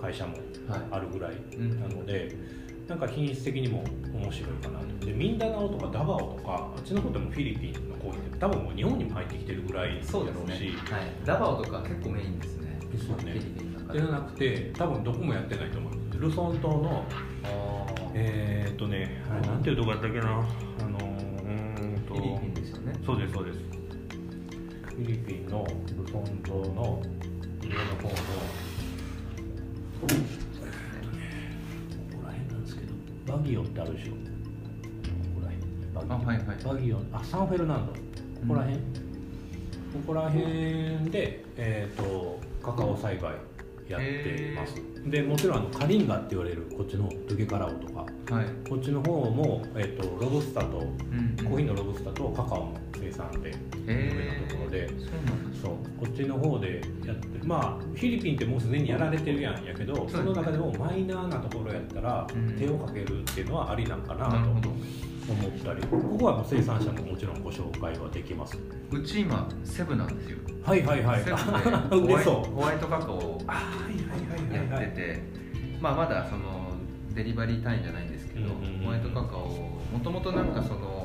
会社もはい。あるぐらいうんなので、なんか品質的にも面白いかなと。でミンダナオとかダバオとかあっちの方でもフィリピンのコーヒーって多分もう日本にも入ってきてるぐらいだろうし。そうですね。はい。ダバオとか結構メインですね。ですよね。じゃなくて多分どこもやってないと思うルソン島のえー、っとねあれなんていうとこやったっけな。あのうーんと。フィリピンですよね。そうですそうです。フィリピンのルソン島の上の方のバギオってあるでしょ。ここら辺。バギオあはいはい。バギオ。あサンフェルナンド。ここら辺、ここら辺で、えー、とカカオ栽培やってます。でもちろんあのカリンガって言われるこっちのドゥケカラオとか。はい。こっちの方も、えー、とロブスタとうん。コーヒーのロブスタとカカオの生産で有名なところで。そうこっちの方でやってる。まあフィリピンってもうすでにやられてるやんやけどその中でもマイナーなところやったらうん。手をかけるっていうのはありなんかなと思ったり。ここは生産者ももちろんご紹介はできます。うち今セブなんですよ。はいはいはい。セブで <laughs> ホワホワイトカカオをあはいはいやはいはい。はいってて、まあ、まだそのデリバリー単位じゃないんですけど、ホワイトカカオもともとなんかその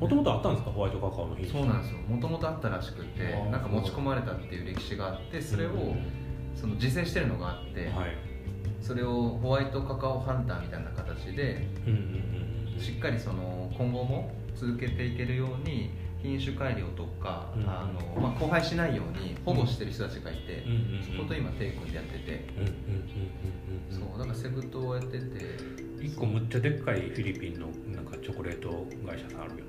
もともとあったんですか？ホワイトカカオの品種。そうなんですよ。もともとあったらしくてなんか持ち込まれたっていう歴史があってそれをその自生してるのがあって、はい。それをホワイトカカオハンターみたいな形でうんうんうんうんしっかりその今後も続けていけるように品種改良とか、うんあのまあ、荒廃しないように保護してる人たちがいて、うんうんうんそこと今手組んでやってて、うんうんうんうんうんそうだからセブ島をやってて。一個むっちゃでっかいフィリピンのなんかチョコレート会社さんあるよ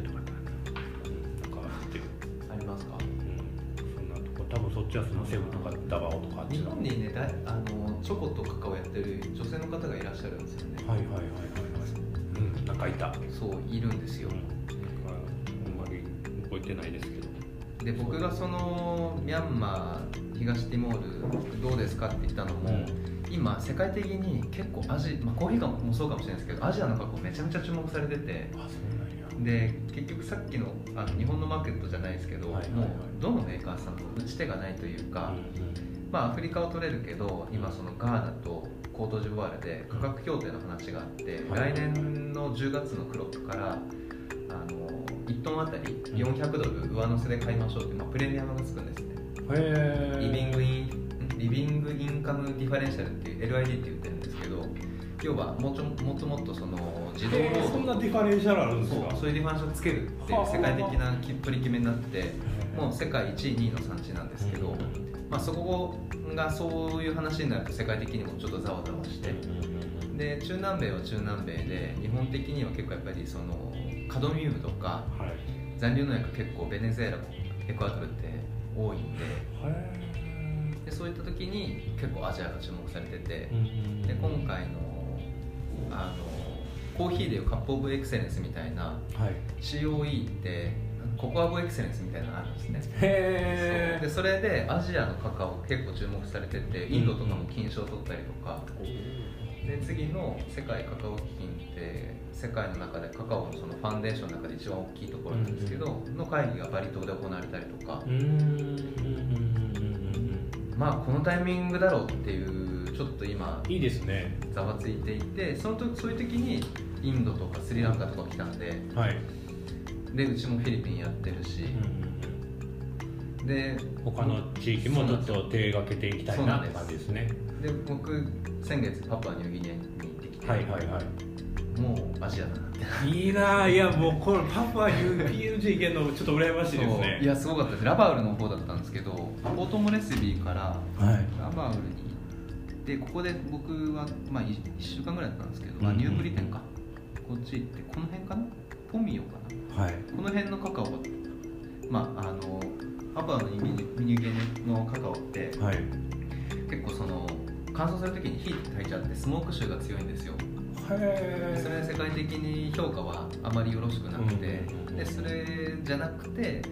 ななんていうとかったかなうんなんか知ってるありますかうんそんなとこ多分そっちはそのセブとかダバオとかあっち日の本にねだいあのチョコとカカオやってる女性の方がいらっしゃるんですよね。はいはいはいはいはい。うんなんかいた。そういるんですよ、うんなんかあんまり覚えてないですけど。で僕がそのミャンマー東ティモールどうですかって言ったのも、今世界的に結構アジ、まあ、コーヒーもそうかもしれないですけどアジアのカカオめちゃめちゃ注目されてて。あそうなんやで結局さっきのあの日本のマーケットじゃないですけど、もうどのメーカーさんも打ち手がないというか、まあ、アフリカを取れるけど今そのガーナとコートジボワールで価格協定の話があって、はい。来年の10月のクロップからあの1トンあたり400ドル上乗せで買いましょうって、まあ、プレミアムがつくんですね。living in living income differential っていう LID って言って要はもうちょもっともっとその児童労そんな働 differential あるんですか？そういう differential をつけるっていう世界的な取り決めになってもう世界1位2位の産地なんですけど、まあ、そこがそういう話になると世界的にもちょっとざわざわして。で中南米は中南米で日本的には結構やっぱりそのカドミウムとかはい。残留農薬結構ベネズエラエクアドルって多いんでへでそういった時に結構アジアが注目されててえで今回のあのコーヒーでいうカップオブエクセレンスみたいなはい。COE ってココアブエクセレンスみたいなのがあるんですね。へでそれでアジアのカカオ結構注目されててインドとかも金賞を取ったりとか。で次の世界カカオ基金って世界の中でカカオのそのファンデーションの中で一番大きいところなんですけど、の会議がバリ島で行われたりとか。う、ん。うん。うん。うん。うん。まあこのタイミングだろうっていうちょっと今いいですね。ざわついていてその時そういう時にインドとかスリランカとか来たんではい、でうちもフィリピンやってるし、で他の地域もちょっと手がけていきたいなって感じですね。で僕先月パプアニューギニアに行ってきて、はいはいはい。もうアジアだなって。いいなあいやもうこれパパ PUG 行けるのちょっと羨ましいですね。いやすごかったです。ラバウルの方だったんですけどポートモレスビーからはい。ラバウルに行ってここで僕は、まあ、1, 週間ぐらいだったんですけど、うんうんあニューブリテンか。こっち行ってこの辺かな？ポミオかな？はい。この辺のカカオ。がまああのアのミニミニゲのカカオってはい。結構その乾燥するときに火炊いちゃってスモーク臭が強いんですよ。へそれは世界的に評価はあまりよろしくなくて、うんでそれじゃなくて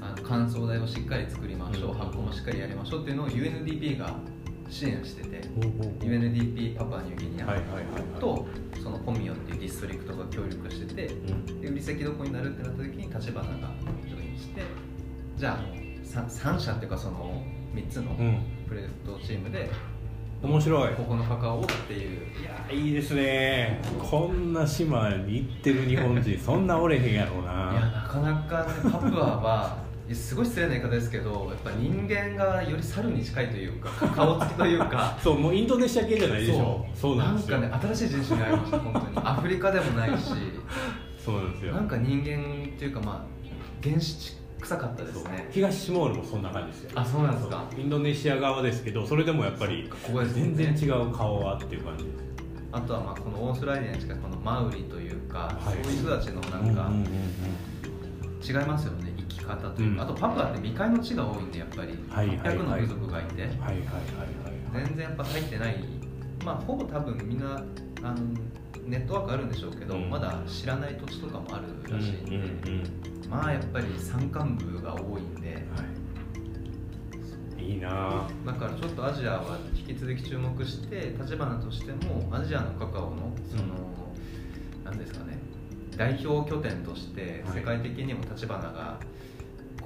あの乾燥台をしっかり作りましょう、うん発酵もしっかりやりましょうっていうのを UNDP が支援してて、UNDP パパニューギニアとそのポミオっていうディストリクトが協力しててうん。で売り先どこになるってなった時に立花がジョインしてじゃあ 3, 3社っていうかその3つのうん。プレートチームで面白い。ここのカカオをっていう。いやいいですね。こんな島に行ってる日本人そんなおれへんやろういやななかなかねパプアはすごい失礼な言い方ですけどやっぱ人間がより猿に近いというか顔つきというか。<laughs> そうもうインドネシア系じゃないでしょ。そう。なんですよ。かね新しい人種に会いました本当に。<laughs> アフリカでもないし。そうなんですよ。なんか人間っていうかまあ原始臭かったですね。東シモールもそんな感じですよ。あそうなんですか。インドネシア側ですけどそれでもやっぱり全ね。然違う顔はっていう感じ。ですあとはまあこのオーストラリアに近いこのマウリというか、はい。そういう人たちのなんか違いますよね方というか、うん。あとパプアって未開の地が多いんでやっぱり。はいはいはい。800の部族がいて、全然やっぱ入ってない。まあほぼ多分みんなあのネットワークあるんでしょうけど、うん。まだ知らない土地とかもあるらしいんで、まあやっぱり山間部が多いんで。はい。いいなあ。だからちょっとアジアは引き続き注目して立花としてもアジアのカカオのその、なんですかね代表拠点としてはい。世界的にも立花が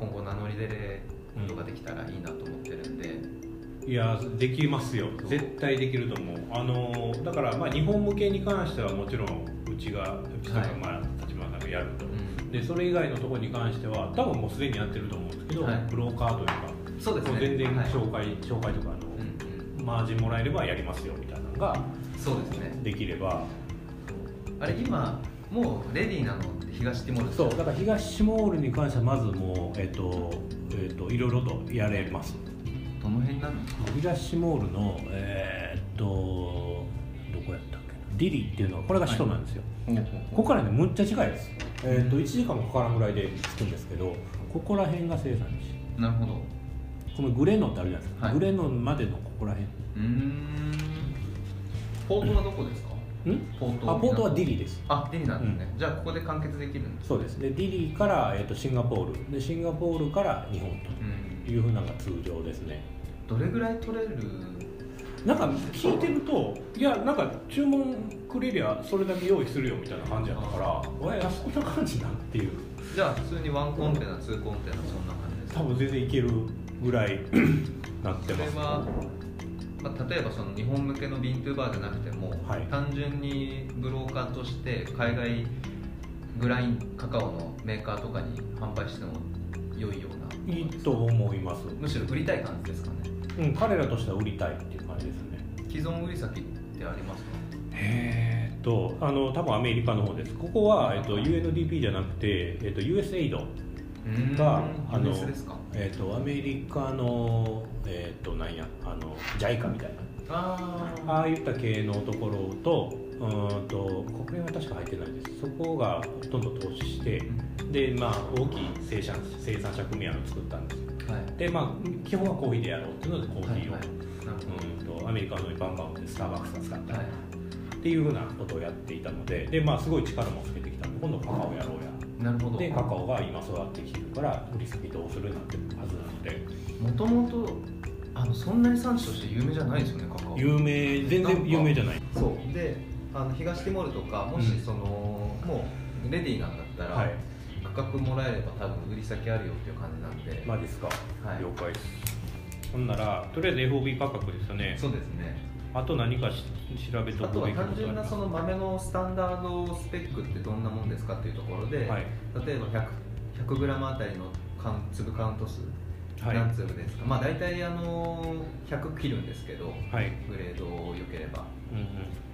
今後名乗り出ることができたらいいなと思ってるんで、いやできますよ。絶対できると思う。あのだからまあ日本向けに関してはもちろんうちがうちとかはいまあ立花さんがやると、うん。でそれ以外のところに関しては多分もうすでにやってると思うんですけど、はい。ブローカーというかそうですね。もう全然はい。紹介、紹介とかあの、うんうん。マージンもらえればやりますよみたいなのがそうですね。できれば。あれ今もうレディーなのって東ティモールそうだから東シモールに関してはまずもうえっ、とえっ、といろいろとやれます。どの辺になるんですか東シモールのえっ、とどこやったっけな？ディリっていうのはこれが首都なんですよ、ここからねむっちゃ近いです。えっ、と1時間もかからんぐらいで着くんですけどここら辺が生産地。なるほど。このグレノってあるじゃないですか、はい。グレノまでのここら辺。うーん。ポートはどこですか？ん？ポートあポートはディリです。あディリなんですね、じゃあここで完結できるんですそうです。でディリから、えー、とシンガポール。でシンガポールから日本うんというふうなのが通常ですね。どれぐらい取れる？なんか聞いてるといやなんか注文くれりゃそれだけ用意するよみたいな感じやったからおいあそこんな感じなんっていう。じゃあ普通にワンコンテナツーコンテナそんな感じですか？多分全然いけるぐらい <coughs> なってます。それは、まあ、例えばその日本向けのビントゥーバーじゃなくても、はい。単純にブローカーとして海外グラインカカオのメーカーとかに販売しても良いような。いいと思います、むしろ売りたい感じですかね。うん、彼らとしては売りたいっていう感じですね。既存売り先ってありますか？えーっとあの多分アメリカの方です。ここは、えっと、UNDP じゃなくて、えっと、USAID があのえっとアメリカのえっとなんやあの JICA みたいな。あああいった系のところとうーんと国連は確か入ってないです。そこがほとんど投資してでまあ大きい生産生産者組合を作ったんですよ。はい。でまあ基本はコーヒーでやろうっていうのでコーヒーを、はいはい。うんとアメリカのバンバンでスターバックスが使ったり、はい。っていうふうなことをやっていたのでで、まあ、すごい力もつけてきたので今度カカオやろうや。なるほど。でカカオが今育ってきてるから売り先どうするなんてはずなので。もともとあのそんなに産地として有名じゃないですよねカカオ。有名全然有名じゃない。そう。であの東ティモールとかもしその、もうレディーなんだったら、はい。価格もらえれば多分売り先あるよっていう感じなんで、マジですか、はい。了解です。ほんならとりあえず FOB 価格ですよね。そうですね。あと何かし調べておあとはくべきこと単純なその豆のスタンダードスペックってどんなもんですかっていうところで、はい。例えば 100, 100g あたりの缶粒カウント数、はい。何粒ですか？まあ大体あの100切るんですけどはい、グレード良ければ。うんうん、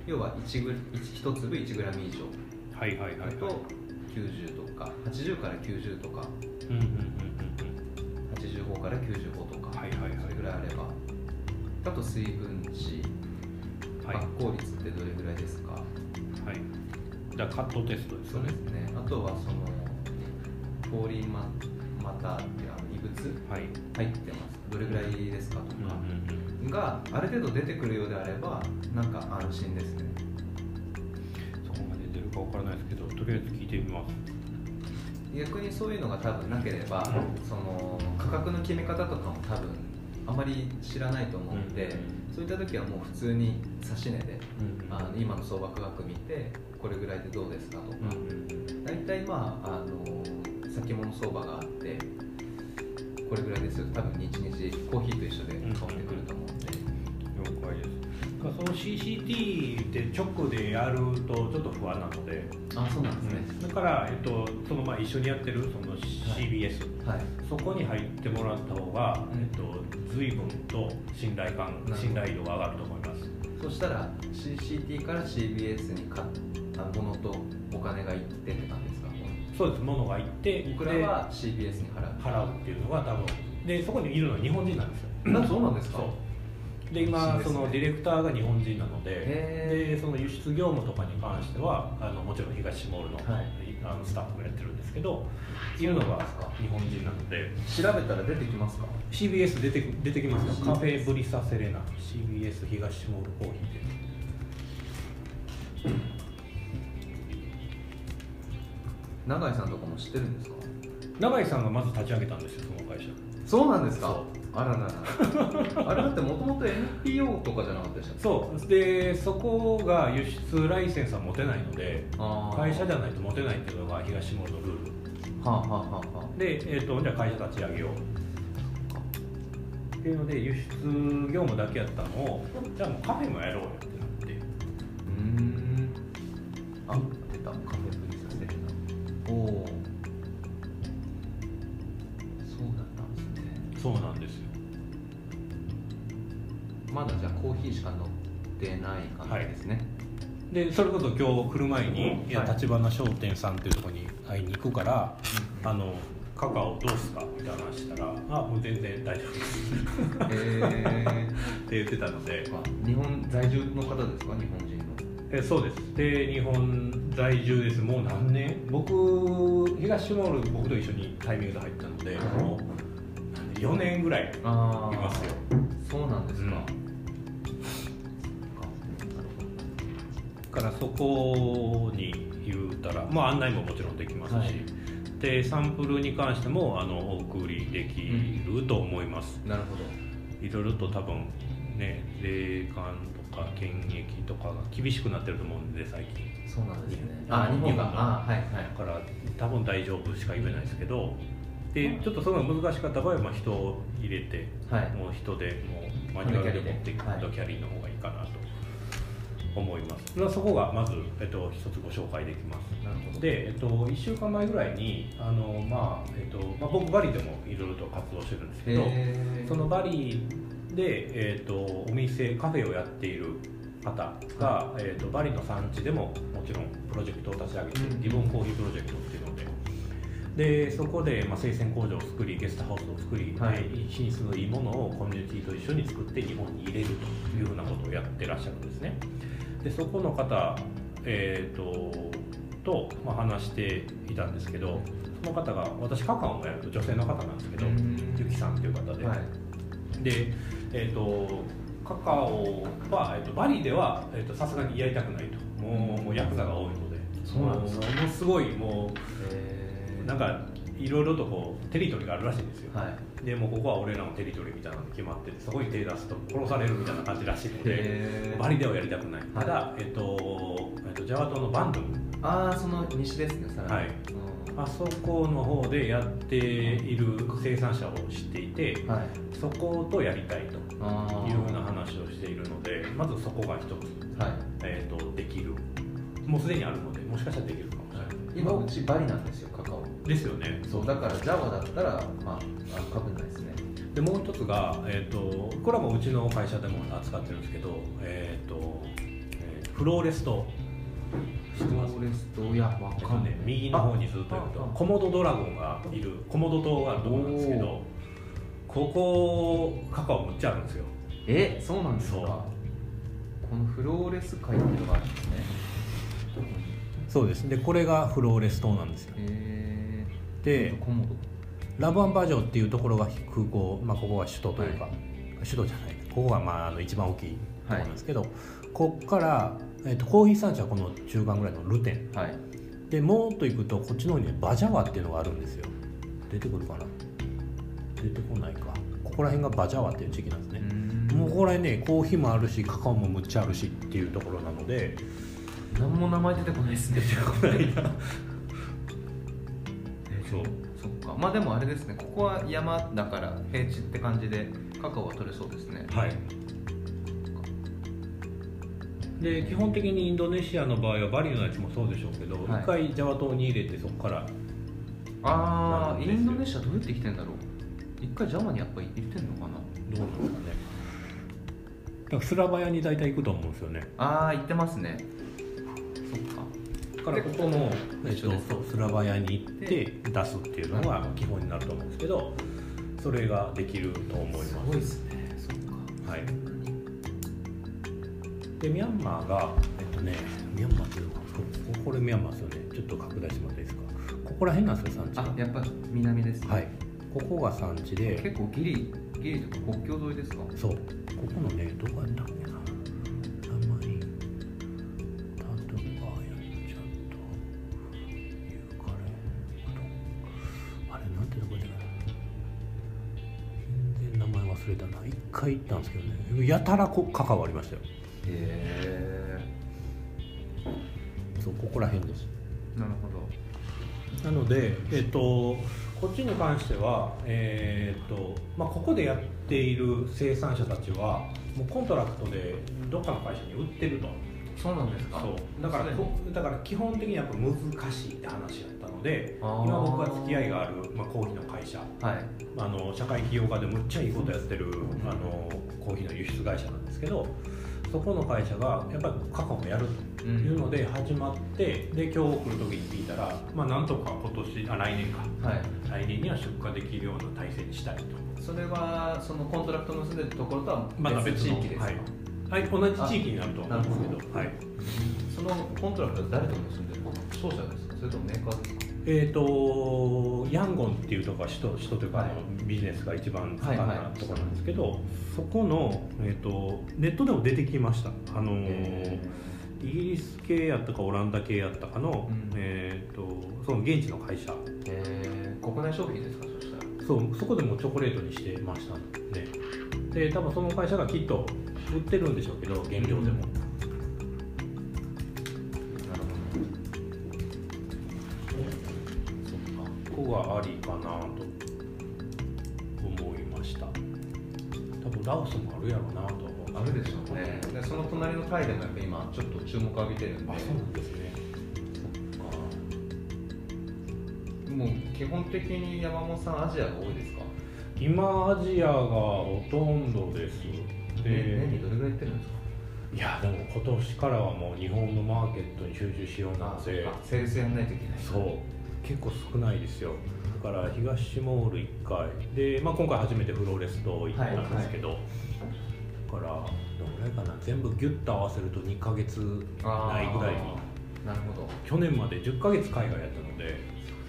要は 1, グ 1, 1粒 1g 以上。はいはいはいはい。と90とか80から90とか。うんうんうん85から95とか、はいはいはい。それぐらいあれば。あと水分値、はい。発酵率ってどれぐらいですか？うんはい。じゃあカットテストですよね。ね。あとはそのポーリーママターってあの入ってます。どれぐらいですかとうんうんかうん。がある程度出てくるようであればなんか安心ですね。そこまで出るかわからないですけどとりあえず聞いてみます。逆にそういうのが多分なければその価格の決め方とかも多分あまり知らないと思うんで、そういった時はもう普通に指値でうんあの今の相場価格見てこれぐらいでどうですかとか、うんうん。大体まああの先物相場があってこれぐらいですよ。多分日々コーヒーと一緒で変わってくると思うんで、了解です。その CCT って直でやるとちょっと不安なので、あそうなんですね、だから、えっと、そのまあ一緒にやってるその CBS、はい。そこに入ってもらった方が、うん。えっと、随分と信頼感信頼度が上がると思います。そしたら CCT から CBS に買ったものとお金がいってって感じそうです。物が行って僕らは CBS に払う？で払うっていうのが多分でそこにいるのは日本人なんですよ。あそうなんですか。で今ねそのディレクターが日本人なのででその輸出業務とかに関してはあのもちろん東モールの,、はい。あのスタッフがやってるんですけどいるのが日本人なので。調べたら出てきますか？CBS 出てく出てきますよ。カフェブリサセレナ CBS 東モールコーヒーで永井さんとかも知ってるんですか？永井さんがまず立ち上げたんですよその会社。そうなんですそかあららら。あれだってもともと NPO とかじゃなかったでしたそう。でそこが輸出ライセンスは持てないので会社じゃないと持てないっていうのが東モールのルール。はあ、はあはあはあ、で、えー、とじゃあ会社立ち上げよう。っていうので輸出業務だけやったのをじゃあもうカフェもやろうよってなって。うーん。あ出た。カおおそうなんですね。そうなんですよ。まだじゃあコーヒーしか飲んでない感じですね、はい、でそれこそ今日来る前に「いや橘商店さん」っていうとこに会いに行くから「あのカカオどうすか?」みたいな話したら「あもう全然大丈夫です」えー、<laughs> って言ってたので、ま、日本在住の方ですか？日本人。えそうです。で日本在住です。もう何年？僕東モール僕と一緒にタイミングで入ったのでもう4年ぐらいいあますよ。そうなんですか、だからそこに言うたら、まあ、案内ももちろんできますし、はい。でサンプルに関してもあのお送りできると思います、なるほど。いろいろと多分ね霊感とか検疫とかが厳しくなってると思うんで最近。そうなんですね。日本。あ日本が。あはいはい。だから多分大丈夫しか言えないですけどでちょっとその難しかった場合は、まあ、人を入れてはい。もう人でもうマニュアルで持っていくはいドキャリーの方がいいかなと思います、まあそこがまず、えっと、一つご紹介できます。なるほど。で、えっと、1週間前ぐらいにあの、まあえっとまあ、僕バリでもいろいろと活動してるんですけどそのバリで、えっと、お店カフェをやっている方が、えっと、バリの産地でももちろんプロジェクトを立ち上げて、うん。リボンコーヒープロジェクトっていうので。でそこで、まあ、生鮮工場を作りゲストハウスを作り、はい。で品質のいいものをコミュニティと一緒に作って日本に入れるというふうなことをやってらっしゃるんですね。でそこの方、えー、とと、まあ、話していたんですけどその方が私カカオもやる女性の方なんですけどうん。ゆきさんっていう方で、はいでえっ、とカカオは、えー、とバリではえーとさすがにやりたくないと。もうもうヤクザが多いので。そうなんですか。ものすごいもうなんかいろいろとこうテリトリーがあるらしいんですよ、はい。でもうここは俺らのテリトリーみたいなのが決まっててそこに手出すと殺されるみたいな感じらしいのでバリではやりたくない、ただ、えっとえっと、ジャワ島のバンドああその西ですねさらに。はいあそこの方でやっている生産者を知っていてうんはい。そことやりたいというふうな話をしているのでまずそこが一つ、はい。えっとできる。もうすでにあるのでもしかしたらできるかもしれない。今うちバリなんですよカカオ。ですよね。そうだからジャワだったらまああかぶんないですね。でもう一つが、えー、とこれはもううちの会社でも扱ってるんですけど、えーとえーフローレスト知ってます？フォレストいやわえっとかんない。ね、右の方にずっと行くと。コモドドラゴンがいる。コモド島があるところなんですけどここカカオむっちゃあるんですよ。えそうなんですか？このフローレス会っていうのがあるんですね。そうです。でこれがフローレス島なんですよ。えでラブアンバージョンっていうところが空港、まあ、ここが首都というか、は首都じゃない。ここがまああの一番大きいところなんですけど、ここから、えー、とコーヒー産地はこの中間ぐらいのルテン。はい。でもっと行くとこっちの方にねバジャワっていうのがあるんですよ。出てくるかな？出てこないか。ここら辺がバジャワっていう地域なんですね、もうここら辺ねコーヒーもあるしカカオもむっちゃあるしっていうところなので。何も名前出てこないですね。<laughs> そう。そっか。まあでもあれですね。ここは山だから平地って感じでカカオは取れそうですね。はいで基本的にインドネシアの場合はバリのやつもそうでしょうけど、一はい。回ジャワ島に入れてそこから。ああインドネシアどうやって来てんだろう？一回ジャワにやっぱり行ってんのかな？どうなんですかね。だからスラバヤに大体行くと思うんですよね。ああ行ってますね。そっか。だからここも、えっと、スラバヤに行って出すっていうのが基本になると思うんですけどそれができると思います。すごいですね。そっか。はいでミャンマーがえっとねミャンマーっていうのかここれミャンマーですよね。ちょっと拡大してもらっていいですか？ここら辺なんですよ産地が。あやっぱ南ですね。はい。ここが産地で。結構ギリギリというか国境沿いですか？そう。ここのねどこやったっけな？名前タトバーやっちゃった。ユーカレンあれなんてとこやったかな？全然名前忘れたな。一回行ったんですけどね。やたらこ関わりましたよへえそうここら辺です。なるほど。なので、えっと、こっちに関しては、えっとまあ、ここでやっている生産者たちはもう contract でどっかの会社に売ってると。そうなんですか？そう。だからこだから基本的にやっぱ難しいって話やったので今僕が付き合いがある、まあ、コーヒーの会社。はい。あの社会起業家でむっちゃいいことやってるあのコーヒーの輸出会社なんですけどそこの会社がやっぱりカカオもやるというので始まってで今日来る時に聞いたら、まあ、なんとか今年あ来年か。はい。来年には出荷できるような体制にしたいと。それはその contract 結んでるところとはまた別地域ですか、はい。はい、同じ地域になると思うんですけど。はい。その contract は誰と結んでるの？商社ですか？それともメーカーですか？えー、とヤンゴンっていうところが首都首都というか、はい。ビジネスが一番盛んはいはないところなんですけど、そこの、えー、とネットでも出てきました。あのーえイギリス系やったかオランダ系やったかの,、うん。えー、とその現地の会社。ーえー。国内商品ですかそしたら。そうそこでもチョコレートにしてましたね。で多分その会社がきっと売ってるんでしょうけど原料でも、なるここがありかなと思いました。多分ラオスもあるやろうなとあるでしょうね。でその隣のタイでもやっぱ今ちょっと注目を浴びてるんで。あそうなんですね。もう基本的に山本さんアジアが多いですか？今アジアがほとんどです。で年にどれぐらい行ってるんですか？いやでも今年からはもう日本のマーケットに集中しようなのでセールスやんないといけない。そう結構少ないですよ。だから東モール1回。で、まあ、今回初めてフローレスト行ったんですけど、だからどのぐらいかな。全部ギュッと合わせると2ヶ月ないぐらいに。なるほど。去年まで10ヶ月海外やったので。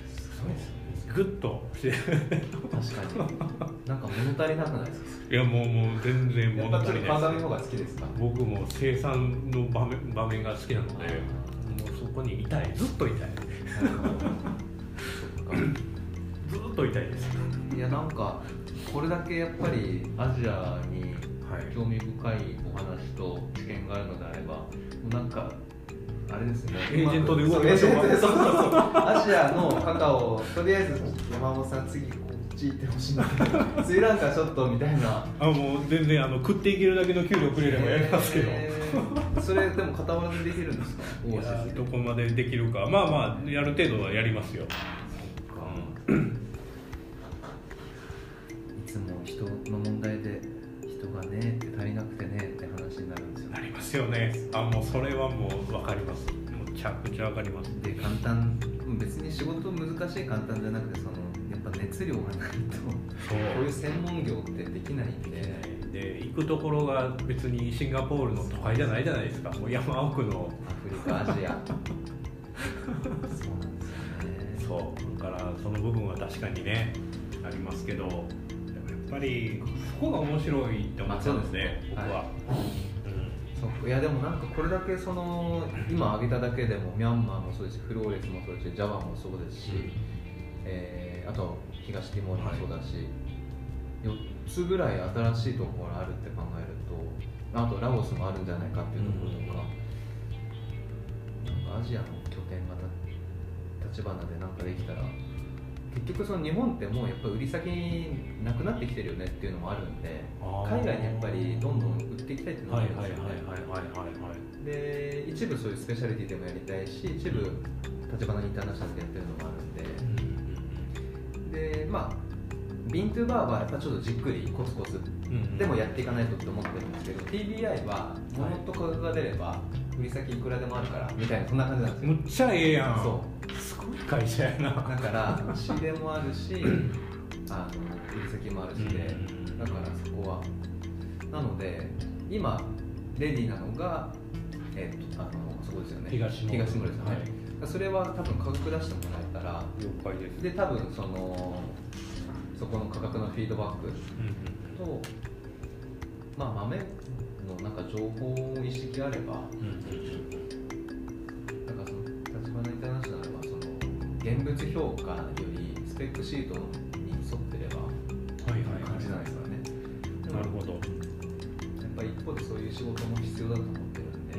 すごいですグッとして確かに。なんか物足りなくないですか？いやもうもう全然物足りないです。体の方が好きですか？僕も生産の場面場面が好きなのでもうそこにいたい。ずっとい。たいか <clears throat> ずっといたいですいやなんかこれだけやっぱりアジアにはい。興味深いお話と知見があるのであればもうなんかあれですね。エージェントで動きましょうエージェントでそうそうそうアジアのカカオとりあえず山本さん次こっち行ってほしいな。スリランカちょっとみたいな。あもう全然あの食っていけるだけの給料くれればやりますけど、えーそれでも傍らでできるんですか？いやどこまでできるか。まあまあやる程度はやりますよいつも人の問題で人がねって足りなくてねって話になるんですよなりますよね。あもうそれはもう分かります。むちゃくちゃ分かります。で簡単。別に仕事難しい簡単じゃなくてそのやっぱ熱量がないとそう。こういう専門業ってできないんで。で行くところが別にシンガポールの都会じゃないじゃないですか。もう山奥の。アフリカアジア。そうなんそうだからその部分は確かにねありますけどでもやっぱりそこが面白いって思ったんですね、僕は、そう。いやでもなんかこれだけその今挙げただけでもミャンマーもそうですしフローレスもそうですしジャワもそうですし、えーあと東ティモールもそうだし、4つぐらい新しいところがあるって考えるとあとラオスもあるんじゃないかっていうところとか、なんかアジアの拠点が立花でなんかできたら結局その日本ってもうやっぱ売り先なくなってきてるよねっていうのもあるんで海外にやっぱりどんどん売っていきたいっていうのがあるんですよね。はいはいはいはいはいで一部そういうスペシャリティでもやりたいし一部立花インターナショナルでやってるのもあるんででまあビントゥーバーはやっぱちょっとじっくりコツコツでもやっていかないとって思ってるんですけど TBI は物と価格が出れば売り先いくらでもあるからみたいなそんな感じなんですよむっちゃええやんそすごい会社やな。だから仕入れもあるしあの売り先もあるしでだからそこは。なので今レディーなのがえっとあのそこですよね。東村ですよね、はい。それは多分価格出してもらえたら了解です。で多分そのそこの価格のフィードバックとまあ豆のなんか情報意識があればだ現物評価よりスペックシートに沿ってればはいはい感じなんですよね。でもなるほど。やっぱり一方でそういう仕事も必要だと思ってるんで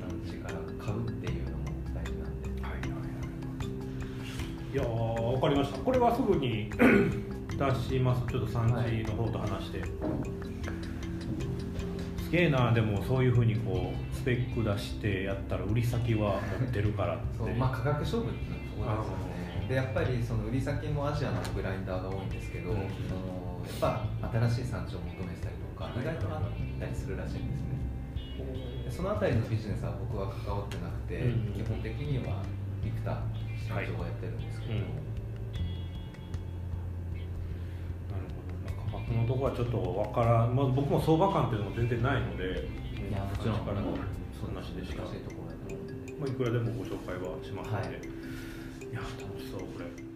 産地から買うっていうのも大事なんで。はいはいはい。いやーわかりました。これはすぐに <clears throat> 出します。ちょっと産地の方と話して、すげえなでもそういうふうにこうスペック出してやったら売り先は持ってるからって。そうまあ価格勝負っていうのはそこですよね。でやっぱりその売り先もアジアのグラインダーが多いんですけど、うん。そのやっぱ新しい産地を求めてたりとか意外とあったりするらしいんですね。でそのあたりのビジネスは僕は関わってなくて、うん基本的にはビクター社長がやってるんですけど、うんなるほど。価格のところはちょっとわからん、まあ、僕も相場感っていうのも全然ないのでいやもちろんからの話でした、難しいところだと思うんでまあ、いくらでもご紹介はしますので、、はいや楽しそうこれ